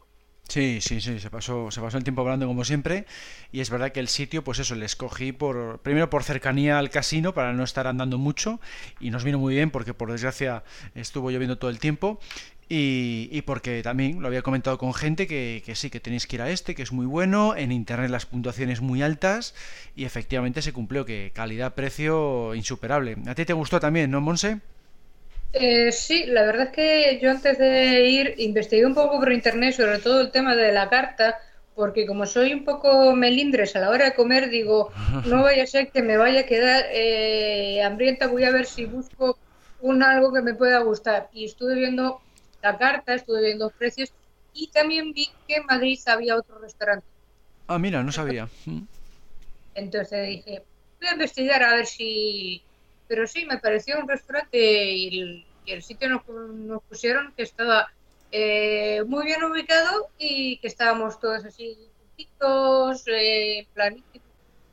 Sí, sí, sí, se pasó, se pasó el tiempo hablando como siempre. Y es verdad que el sitio, pues eso, le escogí por, primero por cercanía al casino para no estar andando mucho. Y nos vino muy bien porque por desgracia estuvo lloviendo todo el tiempo. Y, porque también lo había comentado con gente que, sí, que tenéis que ir a este, que es muy bueno, en internet las puntuaciones muy altas y efectivamente se cumplió que calidad-precio insuperable. ¿A ti te gustó también, no, Monse? Eh, sí, la verdad es que yo antes de ir investigué un poco por internet sobre todo el tema de la carta, porque como soy un poco melindres a la hora de comer, digo, no *laughs* vaya a ser que me vaya a quedar eh, hambrienta, voy a ver si busco un algo que me pueda gustar. Y estuve viendo la carta, estuve viendo precios y también vi que en Madrid había otro restaurante. Ah, mira, no sabía. Entonces dije, voy a investigar a ver si... Pero sí, me pareció un restaurante y el, sitio nos, nos, pusieron que estaba eh, muy bien ubicado y que estábamos todos así juntitos, eh, planitos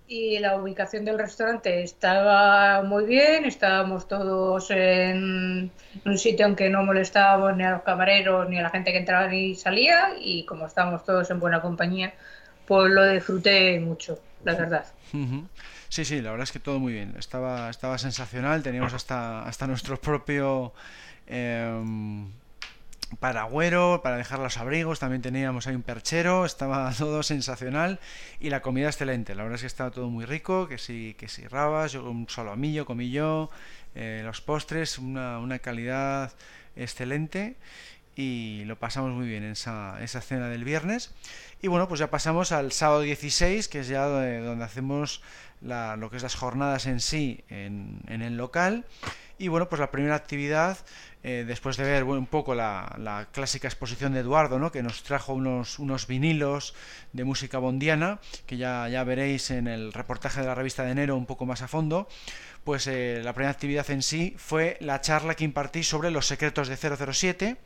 y la ubicación del restaurante estaba muy bien, estábamos todos en un sitio en que no molestábamos ni a los camareros ni a la gente que entraba ni salía y como estábamos todos en buena compañía, pues lo disfruté mucho, la verdad. Sí, sí, la verdad es que todo muy bien, estaba, estaba sensacional, teníamos hasta, hasta nuestro propio... Eh, paragüero para dejar los abrigos, también teníamos ahí un perchero, estaba *laughs* todo sensacional y la comida excelente, la verdad es que estaba todo muy rico, que sí, que sí rabas, yo un solomillo comí yo, eh, los postres, una, una, calidad excelente y lo pasamos muy bien en esa, esa cena del viernes. Y bueno, pues ya pasamos al sábado 16, que es ya donde, hacemos lo que es las jornadas en sí en, el local y bueno, pues la primera actividad eh, después de ver un poco la, clásica exposición de Eduardo, ¿no? que nos trajo unos, unos vinilos de música bondiana, que ya, ya veréis en el reportaje de la revista de enero un poco más a fondo, pues eh, la primera actividad en sí fue la charla que impartí sobre los secretos de 007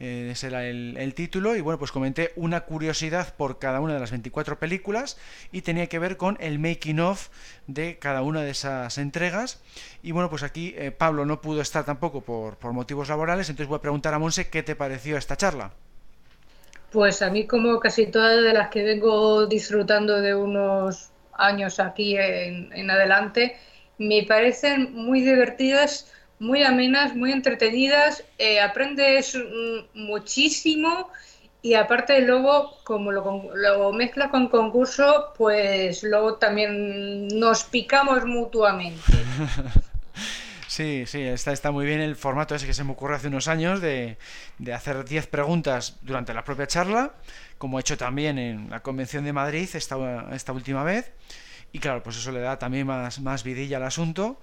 eh, ese era el, título y bueno pues comenté una curiosidad por cada una de las 24 películas y tenía que ver con el making of de cada una de esas entregas. Y bueno pues aquí eh, Pablo no pudo estar tampoco por, por motivos laborales entonces voy a preguntar a Monse qué te pareció esta charla. Pues a mí como casi todas de las que vengo disfrutando de unos años aquí en, en adelante me parecen muy divertidas muy amenas, muy entretenidas, eh, aprendes muchísimo y aparte luego, como lo, lo mezcla con concurso, pues luego también nos picamos mutuamente. *laughs* Sí, sí, está, está muy bien el formato ese que se me ocurrió hace unos años de, de hacer 10 preguntas durante la propia charla, como he hecho también en la Convención de Madrid esta, esta última vez. Y claro, pues eso le da también más, más vidilla al asunto.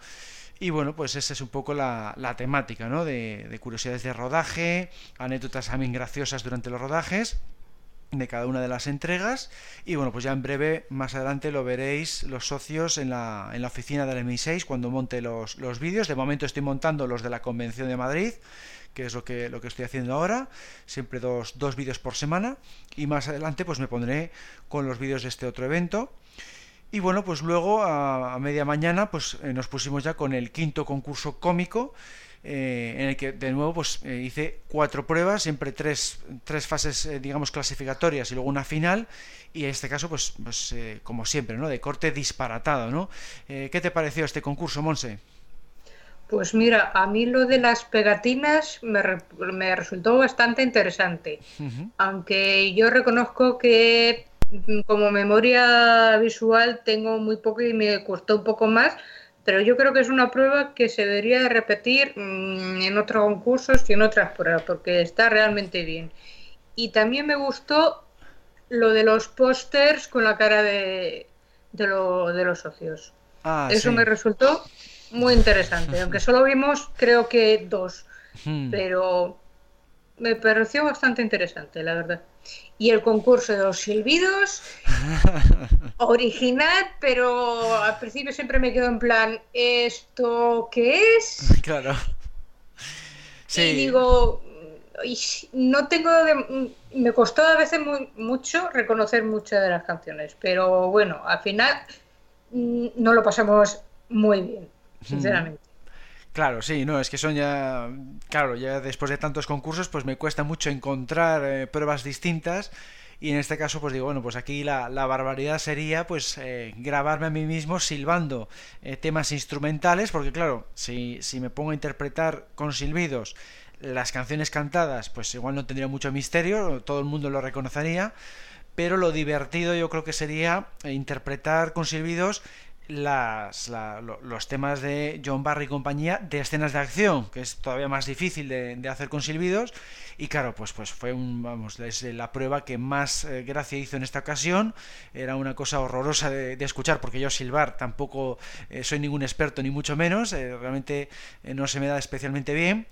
Y bueno, pues esa es un poco la, temática, ¿no? De, curiosidades de rodaje, anécdotas también graciosas durante los rodajes de cada una de las entregas. Y bueno pues ya en breve más adelante lo veréis los socios en la, en la oficina del MI6 cuando monte los, los vídeos. De momento estoy montando los de la convención de Madrid que es lo que, lo que estoy haciendo ahora. Siempre dos, dos vídeos por semana. Y más adelante pues me pondré con los vídeos de este otro evento y bueno, pues luego a, media mañana pues eh, nos pusimos ya con el quinto concurso cómico, eh, en el que de nuevo pues eh, hice cuatro pruebas, siempre tres, tres fases digamos clasificatorias y luego una final, y en este caso pues, pues como siempre, ¿no? De corte disparatado, ¿no? ¿Qué te pareció este concurso, Monse? Pues mira, a mí lo de las pegatinas me, me resultó bastante interesante, aunque yo reconozco que como memoria visual tengo muy poco y me costó un poco más, pero yo creo que es una prueba que se debería repetir mm, en otros concursos y en otras pruebas, porque está realmente bien. Y también me gustó lo de los pósters con la cara de, de, lo, de los socios. Ah, Eso sí. me resultó muy interesante, *laughs* aunque solo vimos creo que dos, Hmm. pero me pareció bastante interesante, la verdad. Y el concurso de los silbidos, *laughs* original, pero al principio siempre me quedo en plan, ¿esto qué es? *laughs* Claro. Sí. Y digo, "Ay, no tengo de- me costó a veces muy- mucho reconocer muchas de las canciones, pero bueno, al final mm, nos lo pasamos muy bien, sinceramente. Claro, sí, no, es que son ya, claro, ya después de tantos concursos, pues me cuesta mucho encontrar eh, pruebas distintas y en este caso, pues digo, bueno, pues aquí la, barbaridad sería, pues, eh, grabarme a mí mismo silbando eh, temas instrumentales, porque claro, si, si me pongo a interpretar con silbidos las canciones cantadas, pues igual no tendría mucho misterio, todo el mundo lo reconocería, pero lo divertido yo creo que sería interpretar con silbidos las, la- lo- los temas de John Barry y compañía de escenas de acción, que es todavía más difícil de, de hacer con silbidos. Y claro, pues, pues fue un, vamos, es la prueba que más eh, gracia hizo en esta ocasión. Era una cosa horrorosa de, de escuchar, porque yo silbar tampoco eh, soy ningún experto, ni mucho menos. eh, realmente eh, no se me da especialmente bien.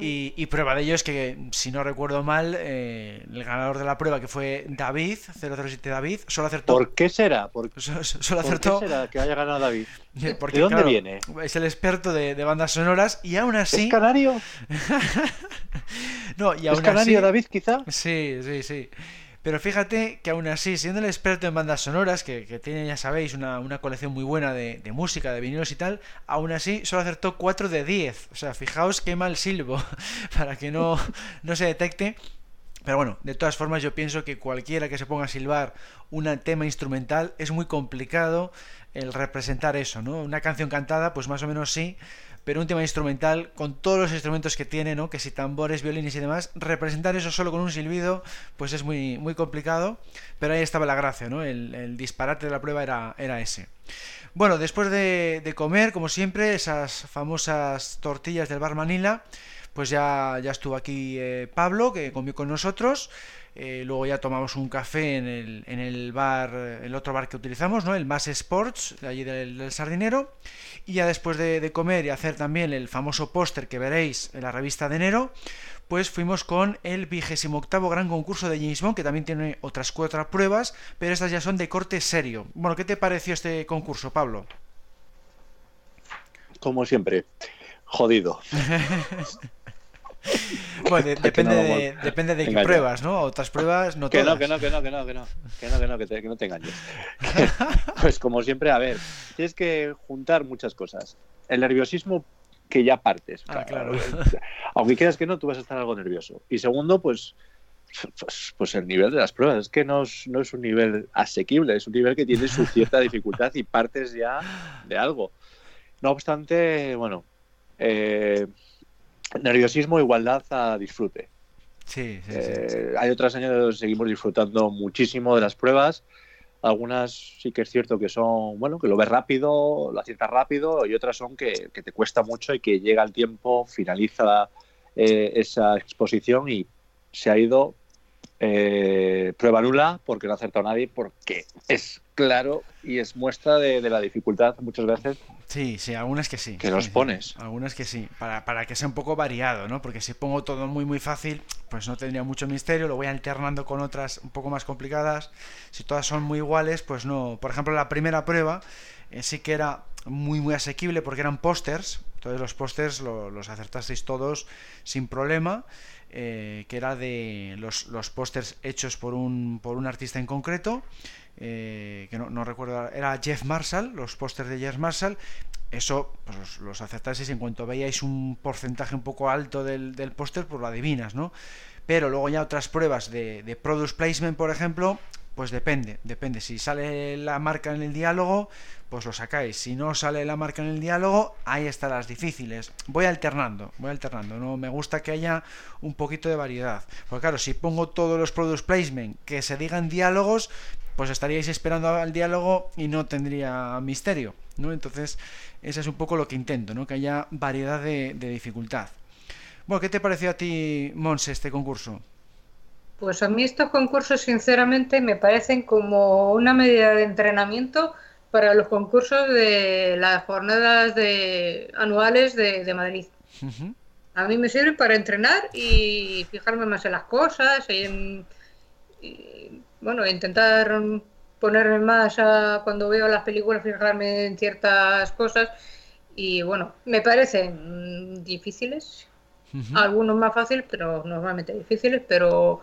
Y, y prueba de ello es que, si no recuerdo mal, eh, el ganador de la prueba, que fue David, 007 David, solo acertó. ¿Por qué será? ¿Por, *laughs* Solo, solo por qué acertó. será que haya ganado David? *laughs* Porque, ¿De dónde claro, viene? Es el experto de, de bandas sonoras y aún así. ¿Es canario? *laughs* no, y ¿Es aún canario así- David, quizá? Sí, sí, sí. Pero fíjate que aún así, siendo el experto en bandas sonoras, que, que tiene, ya sabéis, una, una colección muy buena de, de música, de vinilos y tal, aún así solo acertó 4 de 10. O sea, fijaos qué mal silbo, *laughs* para que no, no se detecte. Pero bueno, de todas formas yo pienso que cualquiera que se ponga a silbar un tema instrumental es muy complicado el representar eso, ¿no? Una canción cantada, pues más o menos sí, pero un tema instrumental con todos los instrumentos que tiene, ¿no? Que si tambores, violines y demás, representar eso solo con un silbido, pues es muy, muy complicado, pero ahí estaba la gracia, ¿no? El, disparate de la prueba era, era ese. Bueno, después de, de comer, como siempre, esas famosas tortillas del bar Manila, pues ya, ya estuvo aquí eh, Pablo, que comió con nosotros. eh, luego ya tomamos un café en el, en el bar, eh, el otro bar que utilizamos, ¿no? El Mass Sports, de allí del, del Sardinero. Y ya después de, de comer y hacer también el famoso póster que veréis en la revista de enero, pues fuimos con el vigésimo octavo gran concurso de James Bond, que también tiene otras cuatro pruebas, pero estas ya son de corte serio. Bueno, ¿qué te pareció este concurso, Pablo? Como siempre, jodido. *laughs* Bueno, de- Que depende, no, de, depende de qué pruebas, ¿no? Otras pruebas no Que todas. no, que no, que no, que no, que no, que no, que no, que, te- que no te engañes. Que- *laughs* *laughs* pues como siempre, a ver, tienes que juntar muchas cosas. El nerviosismo que ya partes. Ah, claro. *laughs* Aunque quieras que no, tú vas a estar algo nervioso. Y segundo, pues, pues, pues el nivel de las pruebas. Es que no es, no es un nivel asequible, es un nivel que tiene su cierta dificultad y partes ya de algo. No obstante, bueno, eh, nerviosismo, igualdad a disfrute. Sí, sí, sí. Eh, hay otros años donde seguimos disfrutando muchísimo de las pruebas. Algunas sí que es cierto que son, bueno, que lo ves rápido, lo aciertas rápido, y otras son que, que te cuesta mucho y que llega el tiempo, finaliza eh, esa exposición y se ha ido eh, prueba nula porque no ha acertado nadie, porque es claro y es muestra de, de la dificultad muchas veces Sí, sí, algunas que sí. que los Sí, sí. pones. Algunas que sí, para, para que sea un poco variado, ¿no? Porque si pongo todo muy muy fácil, pues no tendría mucho misterio, lo voy alternando con otras un poco más complicadas. Si todas son muy iguales, pues no. Por ejemplo, la primera prueba eh, sí que era muy muy asequible porque eran pósters, entonces los pósters lo- los acertasteis todos sin problema. Eh, que era de los, los pósters hechos por un, por un artista en concreto, eh, que no, recuerdo, era Jeff Marshall, los pósters de Jeff Marshall, eso pues, los, los acertasteis en cuanto veíais un porcentaje un poco alto del, del póster, pues lo adivinas, ¿no? Pero luego ya otras pruebas de, de product placement, por ejemplo, pues depende, depende. Si sale la marca en el diálogo, pues lo sacáis. Si no sale la marca en el diálogo, ahí están las difíciles. Voy alternando, voy alternando. No me gusta que haya un poquito de variedad. Porque claro, si pongo todos los product placement que se digan diálogos, pues estaríais esperando al diálogo y no tendría misterio, ¿no? Entonces, ese es un poco lo que intento, ¿no? Que haya variedad de, de dificultad. Bueno, ¿qué te pareció a ti, Monse, este concurso? Pues a mí estos concursos, sinceramente, me parecen como una medida de entrenamiento para los concursos de las jornadas de, anuales de, Madrid. A mí me sirve para entrenar y fijarme más en las cosas y, en, bueno, intentar ponerme más a, cuando veo las películas, fijarme en ciertas cosas. Y bueno, me parecen difíciles, algunos más fáciles, pero normalmente difíciles, pero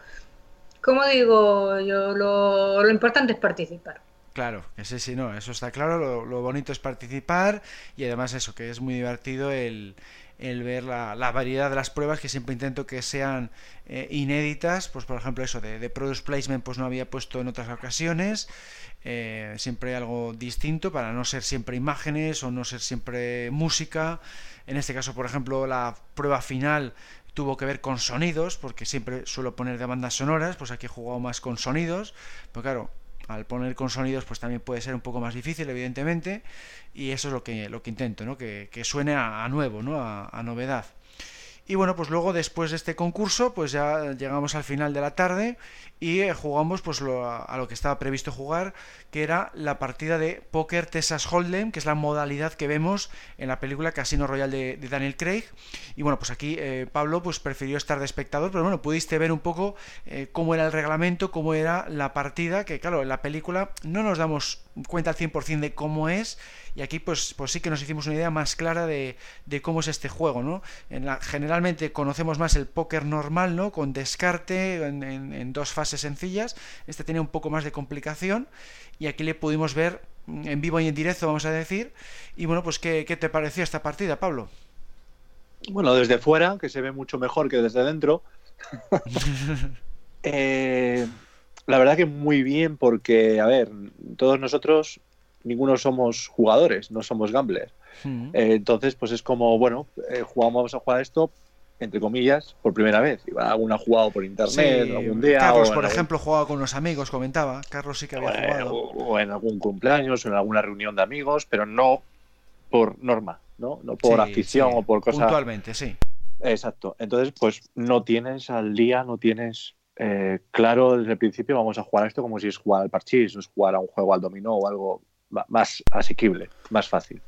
como digo, yo lo, importante es participar. Claro, que sí, sí, no, eso está claro, lo, bonito es participar y además eso, que es muy divertido el, el ver la, la, variedad de las pruebas que siempre intento que sean eh, inéditas, pues por ejemplo eso de, de, product placement pues no había puesto en otras ocasiones, eh, siempre algo distinto para no ser siempre imágenes o no ser siempre música, en este caso por ejemplo la prueba final tuvo que ver con sonidos, porque siempre suelo poner de bandas sonoras, pues aquí he jugado más con sonidos, pero claro, al poner con sonidos pues también puede ser un poco más difícil evidentemente y eso es lo que, lo que intento, ¿no? que, suene a, nuevo, ¿no? a novedad. Y bueno, pues luego después de este concurso, pues ya llegamos al final de la tarde y eh, jugamos pues a, lo que estaba previsto jugar, que era la partida de Póker Texas Hold'em, que es la modalidad que vemos en la película Casino Royale de, Daniel Craig. Y bueno, pues aquí eh, Pablo pues prefirió estar de espectador, pero bueno, pudiste ver un poco eh, cómo era el reglamento, cómo era la partida, que claro, en la película no nos damos cuenta al 100% de cómo es y aquí pues, pues sí que nos hicimos una idea más clara de, cómo es este juego, ¿no? En la, generalmente conocemos más el póker normal, ¿no? Con descarte en, dos fases sencillas. Este tenía un poco más de complicación y aquí le pudimos ver en vivo y en directo, vamos a decir. Y bueno, pues ¿qué, te pareció esta partida, Pablo? Bueno, desde fuera, que se ve mucho mejor que desde dentro. *laughs* Eh, la verdad que muy bien porque, a ver, todos nosotros ninguno somos jugadores, no somos gamblers. Hmm. Eh, entonces, pues es como, bueno, eh, jugamos a jugar esto, entre comillas, por primera vez. Alguna ha jugado por internet, algún día. Carlos, por ejemplo, jugaba con unos amigos, comentaba. Carlos sí que había jugado. O en algún cumpleaños, o en alguna reunión de amigos, pero no por norma, ¿no? No por afición o por cosas. Puntualmente, sí. Exacto. Entonces, pues no tienes al día, no tienes eh, claro desde el principio, vamos a jugar esto como si es jugar al parchís, no es jugar a un juego al dominó o algo más asequible, más fácil.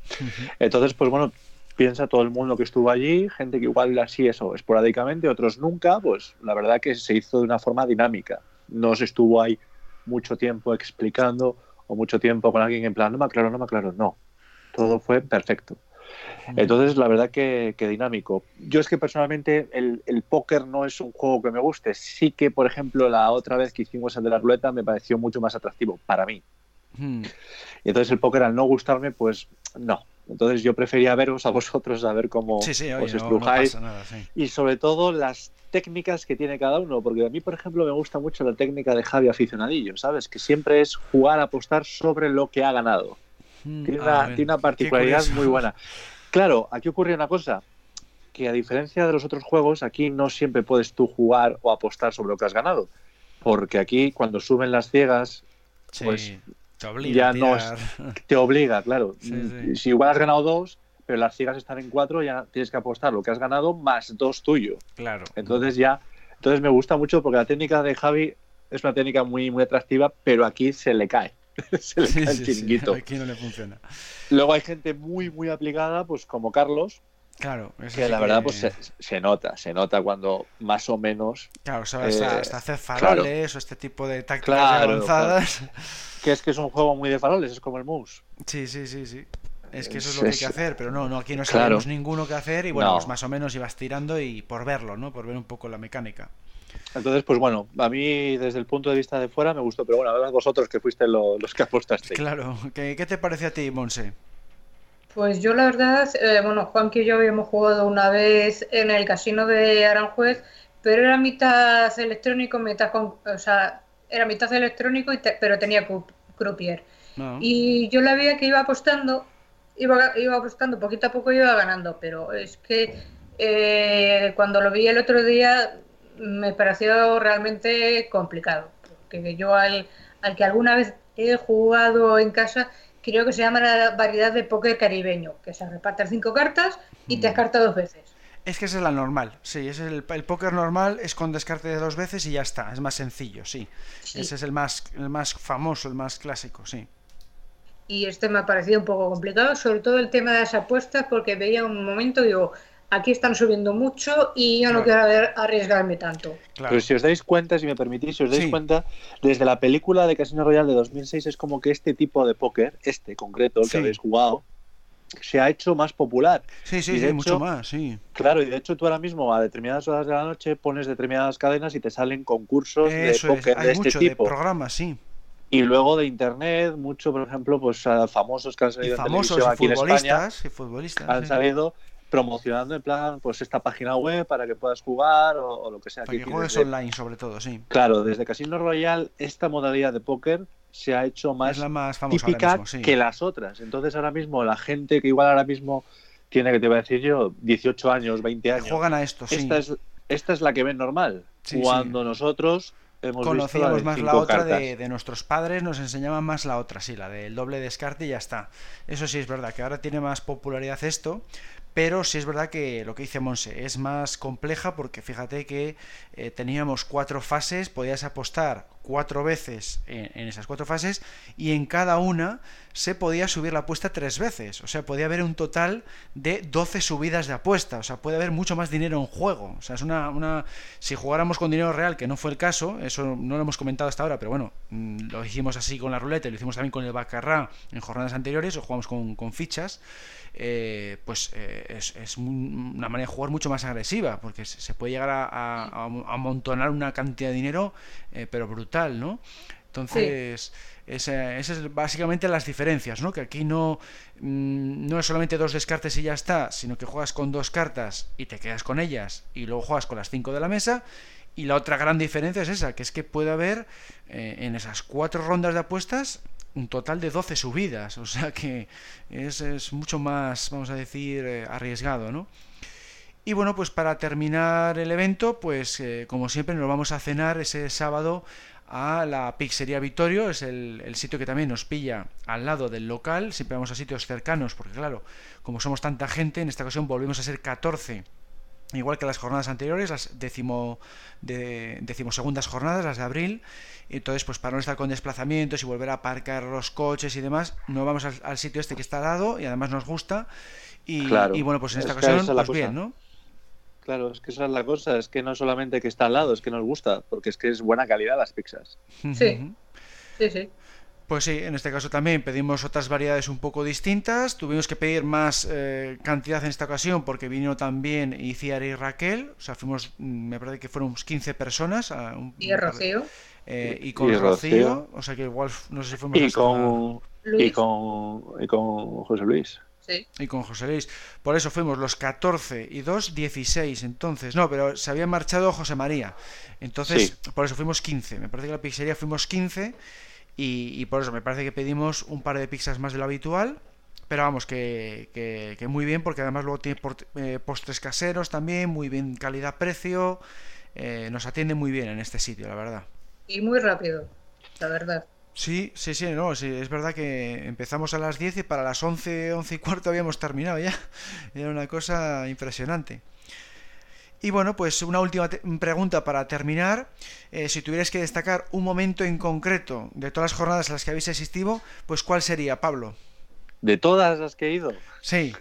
Entonces, pues bueno, piensa todo el mundo que estuvo allí, gente que igual así eso esporádicamente, otros nunca, pues la verdad que se hizo de una forma dinámica. No se estuvo ahí mucho tiempo explicando o mucho tiempo con alguien en plan, no me aclaro, no me aclaro, no. Todo fue perfecto. Entonces, la verdad que, dinámico. Yo es que personalmente el, el, póker no es un juego que me guste. Sí que, por ejemplo, la otra vez que hicimos el de la ruleta me pareció mucho más atractivo para mí. Hmm. Y entonces el póker al no gustarme, pues no. Entonces yo prefería veros a vosotros a ver cómo os estrujáis. Y sobre todo las técnicas que tiene cada uno, porque a mí, por ejemplo, me gusta mucho la técnica de Javi aficionadillo, ¿sabes? Que siempre es jugar, apostar sobre lo que ha ganado. Hmm. Tiene, una, tiene, una, particularidad muy buena. Claro, aquí ocurre una cosa, que a diferencia de los otros juegos, aquí no siempre puedes tú jugar o apostar sobre lo que has ganado. Porque aquí, cuando suben las ciegas, pues te obliga. Ya *laughs* te obliga, claro. Si igual has ganado dos, pero las ciegas están en cuatro, ya tienes que apostar lo que has ganado más dos tuyo. Claro. Entonces ya, entonces me gusta mucho porque la técnica de Javi es una técnica muy, muy atractiva, pero aquí se le cae. *laughs* se le cae el chiringuito. aquí no le funciona. Luego hay gente muy, muy aplicada, pues como Carlos, Claro, que la verdad pues se, nota, se nota cuando más o menos... Claro, sabes, hasta, hacer faroles o este tipo de tácticas avanzadas. Que es que es un juego muy de faroles, es como el mus. Sí, sí, sí, sí. Es que eso es lo que hay que hacer, pero no, no aquí no sabemos ninguno que hacer y bueno, pues más o menos ibas tirando y por verlo, ¿no? Por ver un poco la mecánica. Entonces, pues bueno, a mí desde el punto de vista de fuera me gustó, pero bueno, a vosotros que fuiste los que apostaste. *laughs* Claro, ¿qué, qué te parece a ti, Monse? Pues yo la verdad, eh, bueno, Juanqui y yo habíamos jugado una vez en el casino de Aranjuez, pero era mitad electrónico, mitad con, o sea, era mitad electrónico, y pero tenía croupier. Ah. Y yo la veía que iba apostando, iba, iba apostando, poquito a poco iba ganando, pero es que eh, cuando lo vi el otro día me pareció realmente complicado, porque yo al, al que alguna vez he jugado en casa creo que se llama la variedad de póker caribeño, que se reparten cinco cartas y mm. cartado dos veces. Es que esa es la normal, sí, es el, el póker normal es con descarte de dos veces y ya está, es más sencillo, sí. Ese es el más, el más famoso, el más clásico, sí. Y este me ha parecido un poco complicado, sobre todo el tema de las apuestas, porque veía un momento digo, aquí están subiendo mucho y yo no quiero arriesgarme tanto. Pero si os dais cuenta, si me permitís, si os dais cuenta, desde la película de Casino Royale de 2006 es como que este tipo de póker, este concreto, el que habéis jugado, se ha hecho más popular. Sí, sí, sí mucho más, sí. Claro, y de hecho tú ahora mismo a determinadas horas de la noche pones determinadas cadenas y te salen concursos de póker de este tipo. De programas, sí. Y luego de internet, mucho, por ejemplo, pues famosos que han salido en televisión aquí en España, y futbolistas, han salido promocionando en plan, pues esta página web para que puedas jugar o, lo que sea. Para que, juegues online, sobre todo, sí. Claro, desde Casino Royale, esta modalidad de póker se ha hecho más, la más típica que las otras. Entonces ahora mismo la gente que igual ahora mismo tiene, que te voy a decir yo, 18 años, 20 años. Juegan a esto, sí. Esta es, esta es la que ven normal. cuando nosotros hemos Conocíamos visto más la otra de, de, nuestros padres, nos enseñaban más la otra, sí, la del doble descarte y ya está. Eso sí es verdad, que ahora tiene más popularidad esto, pero sí es verdad que lo que dice Monse es más compleja porque fíjate que eh, teníamos cuatro fases, podías apostar cuatro veces en, esas cuatro fases y en cada una se podía subir la apuesta tres veces. O sea, podía haber un total de 12 subidas de apuesta. O sea, puede haber mucho más dinero en juego. O sea, es una, una... Si jugáramos con dinero real, que no fue el caso, eso no lo hemos comentado hasta ahora, pero bueno, mm, lo hicimos así con la ruleta, lo hicimos también con el Bacarrá en jornadas anteriores, o jugamos con, con fichas. Eh, pues eh, es, una manera de jugar mucho más agresiva, porque se puede llegar a, amontonar una cantidad de dinero, eh, pero brutal, Entonces, esas es básicamente las diferencias, ¿no? Que aquí no, mm, no es solamente dos descartes y ya está, sino que juegas con dos cartas y te quedas con ellas y luego juegas con las cinco de la mesa. Y la otra gran diferencia es esa, que es que puede haber en esas cuatro rondas de apuestas un total de 12 subidas, o sea que es, mucho más, vamos a decir, eh, arriesgado, ¿no? Y bueno, pues para terminar el evento, pues eh, como siempre nos vamos a cenar ese sábado a la Pizzería Vittorio, es el, sitio que también nos pilla al lado del local, siempre vamos a sitios cercanos, porque claro, como somos tanta gente, en esta ocasión volvemos a ser 14 igual que las jornadas anteriores, las décimo, de, decimosegundas jornadas, las de abril. Entonces, pues para no estar con desplazamientos y volver a aparcar los coches y demás, no vamos al, sitio este que está al lado y además nos gusta. Y, bueno, pues en esta ocasión, pues bien, ¿no? Claro, es que esa es la cosa, es que no solamente que está al lado, es que nos gusta, porque es que es buena calidad las pizzas. Sí, sí, sí. Pues sí, en este caso también pedimos otras variedades un poco distintas. Tuvimos que pedir más eh, cantidad en esta ocasión porque vino también Iciar y Raquel. O sea, fuimos, mm, me parece que fueron 15 personas. y Rocío. Eh, y con Rocío, O sea que igual, no sé si fuimos. Y con, y con, y con José Luis. Sí. Y con José Luis. Por eso fuimos los 14 y 2, 16. Entonces, no, pero se había marchado José María. Entonces, por eso fuimos 15. Me parece que la pizzería fuimos 15 y, por eso me parece que pedimos un par de pizzas más de lo habitual. Pero vamos, que, que, muy bien, porque además luego tiene eh, postres caseros también, muy bien calidad-precio. Eh, nos atiende muy bien en este sitio, la verdad. Y muy rápido, la verdad. Sí, sí, sí, no, sí, es verdad que empezamos a las 10 y para las 11, 11 y cuarto habíamos terminado ya. *laughs* Era una cosa impresionante. Y bueno, pues una última pregunta para terminar. Eh, si tuvierais que destacar un momento en concreto de todas las jornadas a las que habéis asistido, pues ¿cuál sería, Pablo? ¿De todas las que he ido? Sí.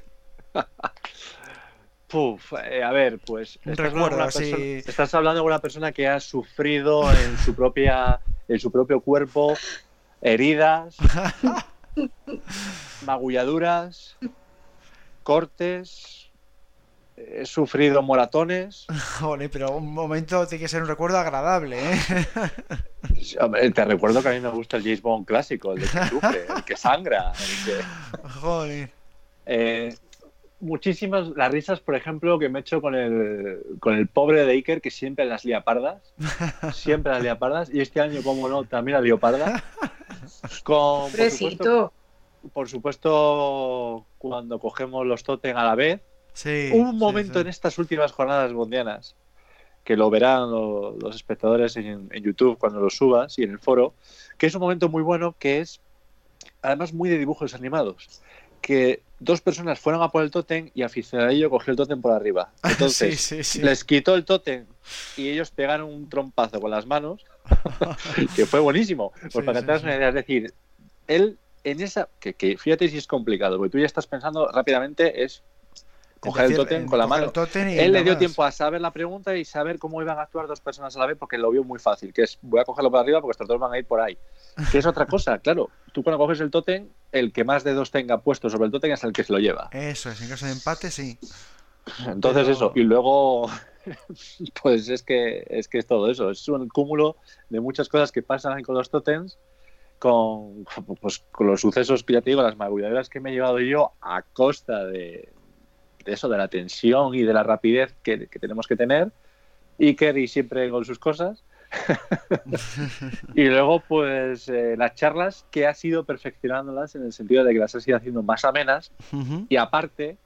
*laughs* Puf, eh, a ver, pues estás, Recuerdo, estás hablando de una persona que ha sufrido en su propia, en su propio cuerpo heridas, *laughs* magulladuras, cortes, he sufrido moratones. *laughs* Joder, pero un momento tiene que ser un recuerdo agradable, ¿eh? te recuerdo que a mí me gusta el James Bond clásico, el de que sufre, el que sangra. *laughs* Joder. Eh, muchísimas, las risas, por ejemplo, que me he hecho con el, con el pobre de Iker, que siempre las lía pardas. *laughs* Siempre las lía pardas. Y este año, como no, también la dio parda. Con, por supuesto, por supuesto, cuando cogemos los totem a la vez un momento en estas últimas jornadas mundianas, que lo verán los, espectadores en, YouTube cuando lo subas y en el foro, que es un momento muy bueno, que es además muy de dibujos animados, que dos personas fueron a por el tótem y aficionadillo cogió el tótem por arriba. *laughs* Entonces les quitó el tótem y ellos pegaron un trompazo con las manos, *laughs* que fue buenísimo. Pues para que te una idea, es decir, él en esa, que, que, fíjate si es complicado, porque tú ya estás pensando rápidamente, es coger el tótem con la mano. Él le dio tiempo a saber la pregunta y saber cómo iban a actuar dos personas a la vez porque lo vio muy fácil, que es voy a cogerlo por arriba porque estos dos van a ir por ahí. Que es otra cosa, *laughs* claro. Tú cuando coges el tótem, el que más dedos tenga puesto sobre el tótem es el que se lo lleva. Eso es, en caso de empate sí. Entonces eso, y luego *laughs* pues es que es que es todo eso, es un cúmulo de muchas cosas que pasan con los tótems con, pues, con los sucesos que ya te digo, las magulladeras que me he llevado yo a costa de, de eso, de la tensión y de la rapidez que, tenemos que tener. Y Kerry siempre con sus cosas. *laughs* y luego, pues, eh, las charlas que ha sido perfeccionándolas en el sentido de que las ha ido haciendo más amenas. Y aparte,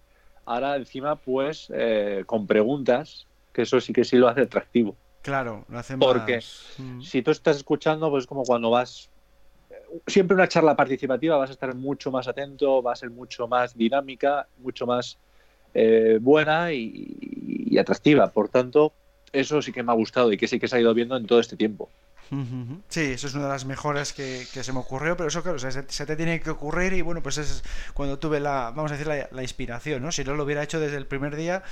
ahora encima, pues, eh, con preguntas, que eso sí que sí lo hace atractivo. Claro, lo hace Porque si tú estás escuchando, pues como cuando vas siempre una charla participativa vas a estar mucho más atento, va a ser mucho más dinámica, mucho más eh, buena y, atractiva. Por tanto, eso sí que me ha gustado y que sí que se ha ido viendo en todo este tiempo. Sí, eso es una de las mejores que, se me ocurrió, pero eso claro, se, te tiene que ocurrir y bueno, pues es cuando tuve la, vamos a decir, la, inspiración, ¿no? Si no lo hubiera hecho desde el primer día,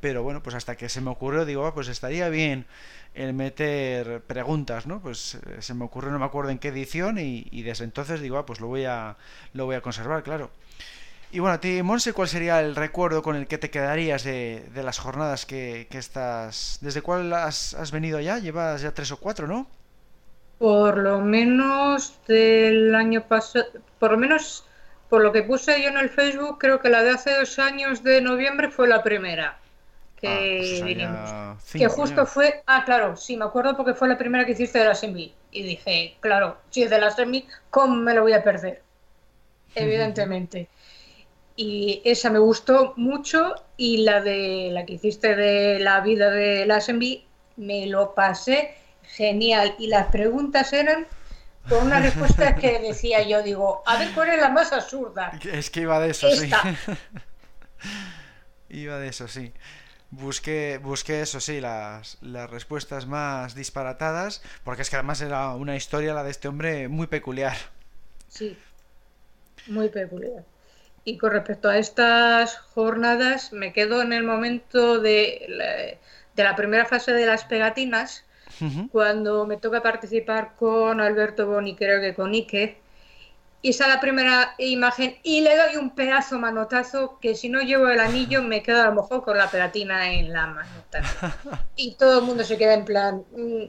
pero bueno, pues hasta que se me ocurrió, digo, ah, pues estaría bien el meter preguntas, ¿no? Pues eh, se me ocurrió, no me acuerdo en qué edición y, y desde entonces digo, ah, pues lo voy a, lo voy a conservar, claro. Y bueno, a ti, Monse, ¿cuál sería el recuerdo con el que te quedarías de, las jornadas que, estás... ¿Desde cuál has, venido ya? Llevas ya tres o cuatro, ¿no? Por lo menos del año pasado, por lo menos por lo que puse yo en el Facebook, creo que la de hace dos años de noviembre fue la primera que ah, pues vinimos. que justo fue, ah, claro, sí, me acuerdo porque fue la primera que hiciste de la semi. Y dije, claro, si es de la semi, ¿cómo me lo voy a perder? *laughs* Evidentemente y esa me gustó mucho y la de la que hiciste de la vida de Lassenby me lo pasé genial. Y las preguntas eran con una respuesta que *laughs* decía yo digo a ver cuál es la más absurda es que iba de eso sí. *laughs* Iba de eso sí. Busqué busqué eso sí las, las respuestas más disparatadas porque es que además era una historia la de este hombre muy peculiar. Sí muy peculiar y con respecto a estas jornadas, me quedo en el momento de la, de la primera fase de las pegatinas, cuando me toca participar con Alberto Boni, creo que con Ike, y sale la primera imagen. Y le doy un pedazo manotazo que si no llevo el anillo me quedo a lo mejor con la pegatina en la mano. *laughs* Y todo el mundo se queda en plan, mm,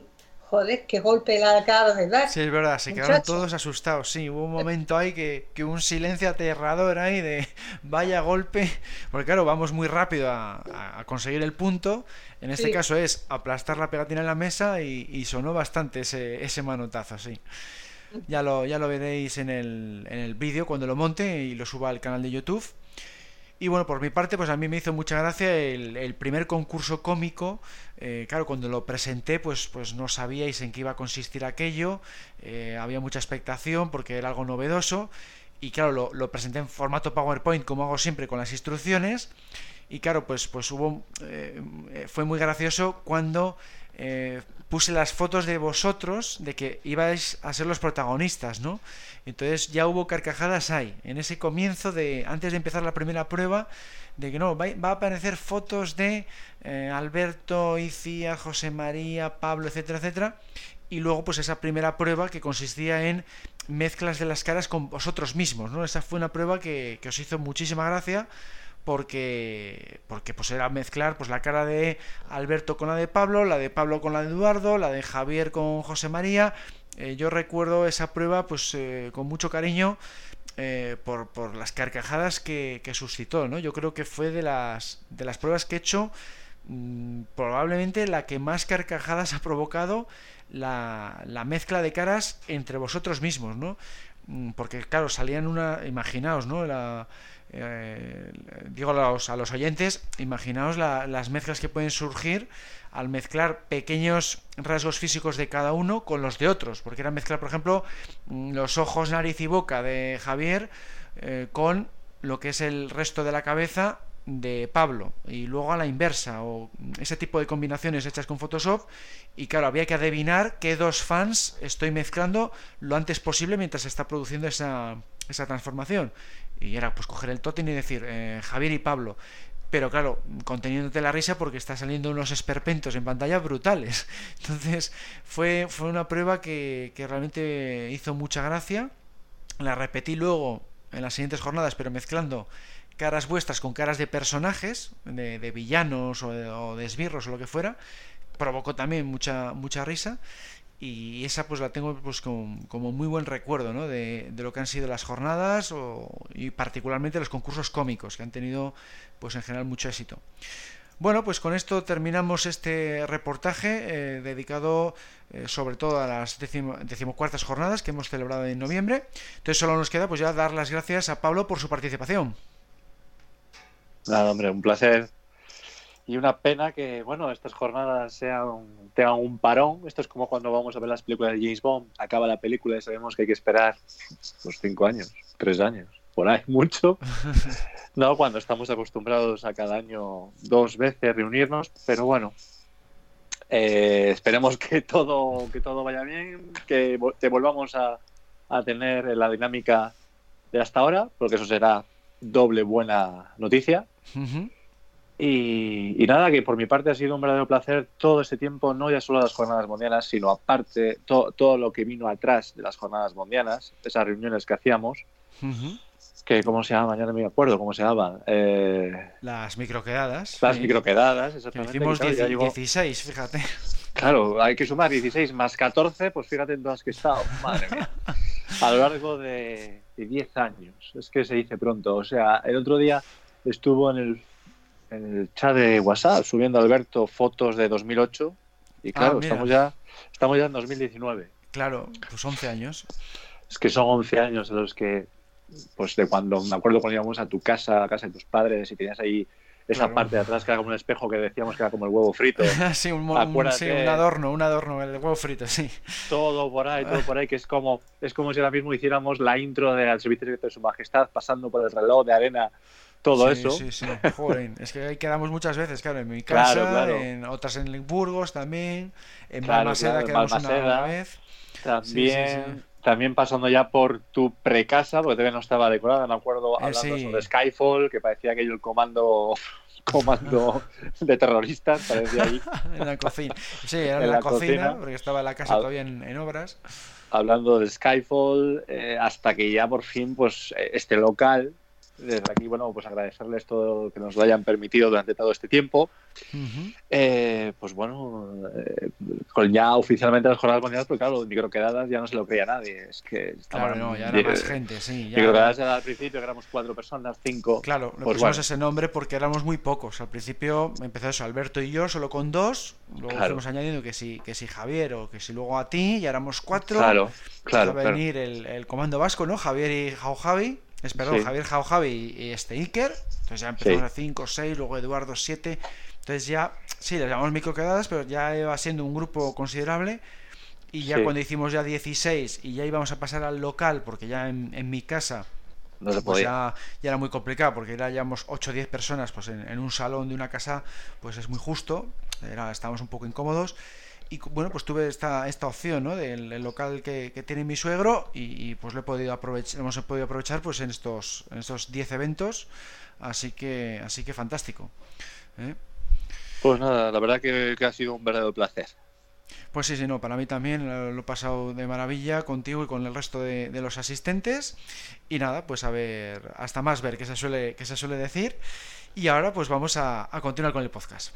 joder, qué golpe la acabas de dar. Sí, es verdad, se quedaron todos asustados. Sí, hubo un momento ahí que, que, un silencio aterrador ahí de *laughs* vaya golpe. Porque claro, vamos muy rápido a, conseguir el punto. En este caso es aplastar la pegatina en la mesa y, sonó bastante ese, ese manotazo, sí. Ya lo, ya lo veréis en el, en el vídeo cuando lo monte y lo suba al canal de YouTube. Y bueno, por mi parte, pues a mí me hizo mucha gracia el, primer concurso cómico. Eh, claro, cuando lo presenté, pues, pues no sabíais en qué iba a consistir aquello. Eh, había mucha expectación porque era algo novedoso. Y claro, lo, presenté en formato PowerPoint, como hago siempre con las instrucciones. Y claro, pues, pues hubo. Eh, fue muy gracioso cuando puse las fotos de vosotros de que ibais a ser los protagonistas, ¿no? Entonces ya hubo carcajadas ahí, en ese comienzo de, antes de empezar la primera prueba, de que no, va, a aparecer fotos de eh, Alberto, Icía, José María, Pablo, etcétera, etcétera, y luego pues esa primera prueba que consistía en mezclas de las caras con vosotros mismos, ¿no? Esa fue una prueba que os hizo muchísima gracia porque porque pues era mezclar pues la cara de Alberto con la de Pablo, la de Pablo con la de Eduardo, la de Javier con José María. Eh, yo recuerdo esa prueba pues eh, con mucho cariño eh, por, por, las carcajadas que, que, suscitó, ¿no? Yo creo que fue de las de las pruebas que he hecho mm, probablemente la que más carcajadas ha provocado la, la mezcla de caras entre vosotros mismos, ¿no? Mm, porque claro salían una imaginaos, ¿no? La, eh, digo a los, oyentes, imaginaos las mezclas que pueden surgir al mezclar pequeños rasgos físicos de cada uno con los de otros, porque era mezclar, por ejemplo, mm, los ojos, nariz y boca de Javier eh, con lo que es el resto de la cabeza de Pablo y luego a la inversa o ese tipo de combinaciones hechas con Photoshop y claro, había que adivinar qué dos fans estoy mezclando lo antes posible mientras se está produciendo esa, esa transformación y era pues coger el tótem y decir eh, Javier y Pablo pero claro, conteniéndote la risa porque está saliendo unos esperpentos en pantalla brutales. *laughs* Entonces fue, fue una prueba que, que realmente hizo mucha gracia. La repetí luego en las siguientes jornadas, pero mezclando caras vuestras con caras de personajes, de, de villanos o de, o de, esbirros o lo que fuera. Provocó también mucha, mucha risa y esa pues la tengo pues como, muy buen recuerdo ¿no? de, lo que han sido las jornadas o, y particularmente los concursos cómicos que han tenido pues en general mucho éxito. Bueno pues con esto terminamos este reportaje eh, dedicado eh, sobre todo a las decimo, decimocuartas jornadas que hemos celebrado en noviembre. Entonces solo nos queda pues ya dar las gracias a Pablo por su participación. Nada hombre un placer y una pena que, bueno, estas jornadas sean, tengan un parón. Esto es como cuando vamos a ver las películas de James Bond. Acaba la película y sabemos que hay que esperar pues, cinco años, tres años, por ahí mucho. *laughs* No, cuando estamos acostumbrados a cada año dos veces reunirnos. Pero bueno, eh, esperemos que todo, que todo vaya bien, que te volvamos a, a tener la dinámica de hasta ahora, porque eso será doble buena noticia. Uh -huh. Y, y, nada, que por mi parte ha sido un verdadero placer todo este tiempo, no ya solo las jornadas mundialas, sino aparte to, todo lo que vino atrás de las jornadas mundialas, esas reuniones que hacíamos, uh -huh. que cómo se llama, ya no me acuerdo cómo se llaman. Eh... Las microquedadas. Las sí. microquedadas, exactamente. Hicimos claro, 10, llevo... 16, fíjate. Claro, hay que sumar 16 más 14, pues fíjate en todas que he estado, madre mía. A lo largo de, de 10 años, es que se dice pronto. O sea, el otro día estuvo en el en el chat de WhatsApp subiendo Alberto fotos de 2008 y claro, ah, estamos ya estamos ya en 2019. Claro, pues 11 años. Es que son 11 años de los que pues de cuando me acuerdo cuando íbamos a tu casa, a casa de tus padres y tenías ahí esa claro. parte de atrás que era como un espejo que decíamos que era como el huevo frito. *laughs* sí, un, un, sí, un, adorno, un adorno, el huevo frito, sí. Todo por ahí, todo por ahí, que es como, es como si ahora mismo hiciéramos la intro del servicio secreto de su majestad pasando por el reloj de arena todo sí, eso. Sí, sí, Joder, es que ahí quedamos muchas veces, claro, en mi *laughs* casa, claro, claro. en otras en Burgos también, en claro, Balmaseda quedamos Balmaseda, una, una, vez. También, también pasando ya por tu precasa, porque todavía no estaba decorada, me acuerdo, Eh, hablando sobre Skyfall, que parecía aquello el comando *laughs* comando *laughs* de terroristas, parecía ahí. en la cocina. Sí, era en, en la, la cocina, cocina, porque estaba la casa todavía en, en obras. Hablando de Skyfall, eh, hasta que ya por fin, pues, este local, desde aquí, bueno, pues agradecerles todo que nos lo hayan permitido durante todo este tiempo. Uh -huh. eh, pues bueno, eh, con ya oficialmente las jornadas mundiales, porque claro, microquedadas ya no se lo creía nadie. Es que claro, no, ya era más gente, sí. Ya microquedadas era al principio, que éramos cuatro personas, cinco. Claro, le pues pusimos bueno. ese nombre porque éramos muy pocos. Al principio empezó eso, Alberto y yo, solo con dos. Luego claro. fuimos añadiendo que si, que si Javier o que si luego a ti, ya éramos cuatro. Claro, claro. Va a venir. El, el, comando vasco, ¿no? Javier y Jau Javi. Es, perdón, sí. Javier Jau Javi y, este Iker. Entonces ya empezamos sí. a 5, 6, luego Eduardo 7. Entonces ya, sí, les llamamos microquedadas, pero ya iba siendo un grupo considerable. Y ya sí. cuando hicimos ya 16 y ya íbamos a pasar al local, porque ya en, en mi casa no se pues ya, ya, era muy complicado, porque ya llevamos 8 o 10 personas pues en, en, un salón de una casa, pues es muy justo, era, estábamos un poco incómodos. Y bueno, pues tuve esta, esta opción ¿no? del local que, que, tiene mi suegro y, y, pues lo he podido aprovechar, hemos podido aprovechar pues en estos en estos 10 eventos, así que así que fantástico. ¿eh? Pues nada, la verdad que, que, ha sido un verdadero placer. Pues sí, sí, no, para mí también lo, lo he pasado de maravilla contigo y con el resto de, de, los asistentes. Y nada, pues a ver, hasta más ver, que se suele, que se suele decir. Y ahora pues vamos a, a continuar con el podcast.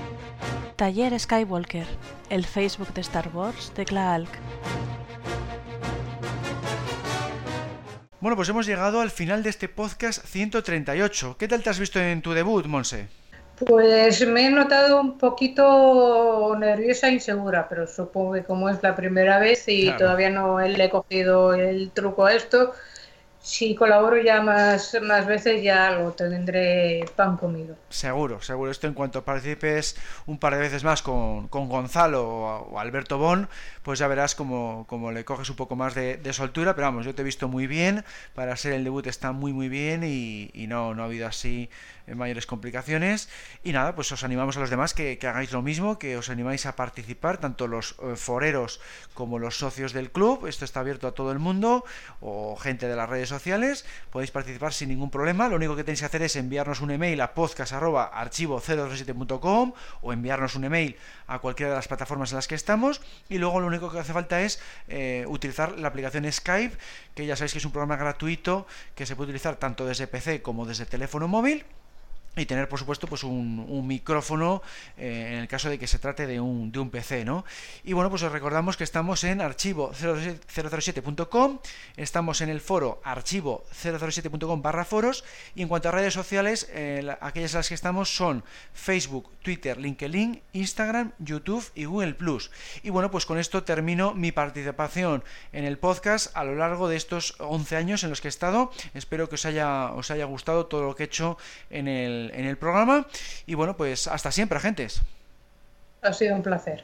Taller Skywalker, el Facebook de Star Wars de Klaalk. Bueno, pues hemos llegado al final de este podcast 138. ¿Qué tal te has visto en tu debut, Monse? Pues me he notado un poquito nerviosa e insegura, pero supongo que como es la primera vez y todavía no le he cogido el truco a esto, si colaboro ya más, más veces ya lo tendré pan comido. Seguro, seguro. Esto en cuanto participes un par de veces más con, Gonzalo o, Alberto Bon, pues ya verás como, le coges un poco más de, soltura. Pero vamos, yo te he visto muy bien. Para ser el debut está muy muy bien y, no, no ha habido así mayores complicaciones. Y nada, pues os animamos a los demás que, hagáis lo mismo, que os animáis a participar, tanto los eh, foreros como los socios del club. Esto está abierto a todo el mundo o gente de las redes sociales. Podéis participar sin ningún problema. Lo único que tenéis que hacer es enviarnos un email a podcast.archivo037.com o enviarnos un email a cualquiera de las plataformas en las que estamos. Y luego lo único que hace falta es eh, utilizar la aplicación Skype, que ya sabéis que es un programa gratuito que se puede utilizar tanto desde PC como desde teléfono móvil y tener por supuesto pues un, micrófono eh, en el caso de que se trate de un, de un PC ¿no? y bueno pues os recordamos que estamos en archivo 007.com estamos en el foro archivo 007.com barra foros y en cuanto a redes sociales eh, aquellas en las que estamos son Facebook, Twitter, LinkedIn, Instagram, YouTube y Google Plus y bueno pues con esto termino mi participación en el podcast a lo largo de estos 11 años en los que he estado espero que os haya, os haya gustado todo lo que he hecho en en el programa. Y bueno, pues hasta siempre, agentes. Ha sido un placer.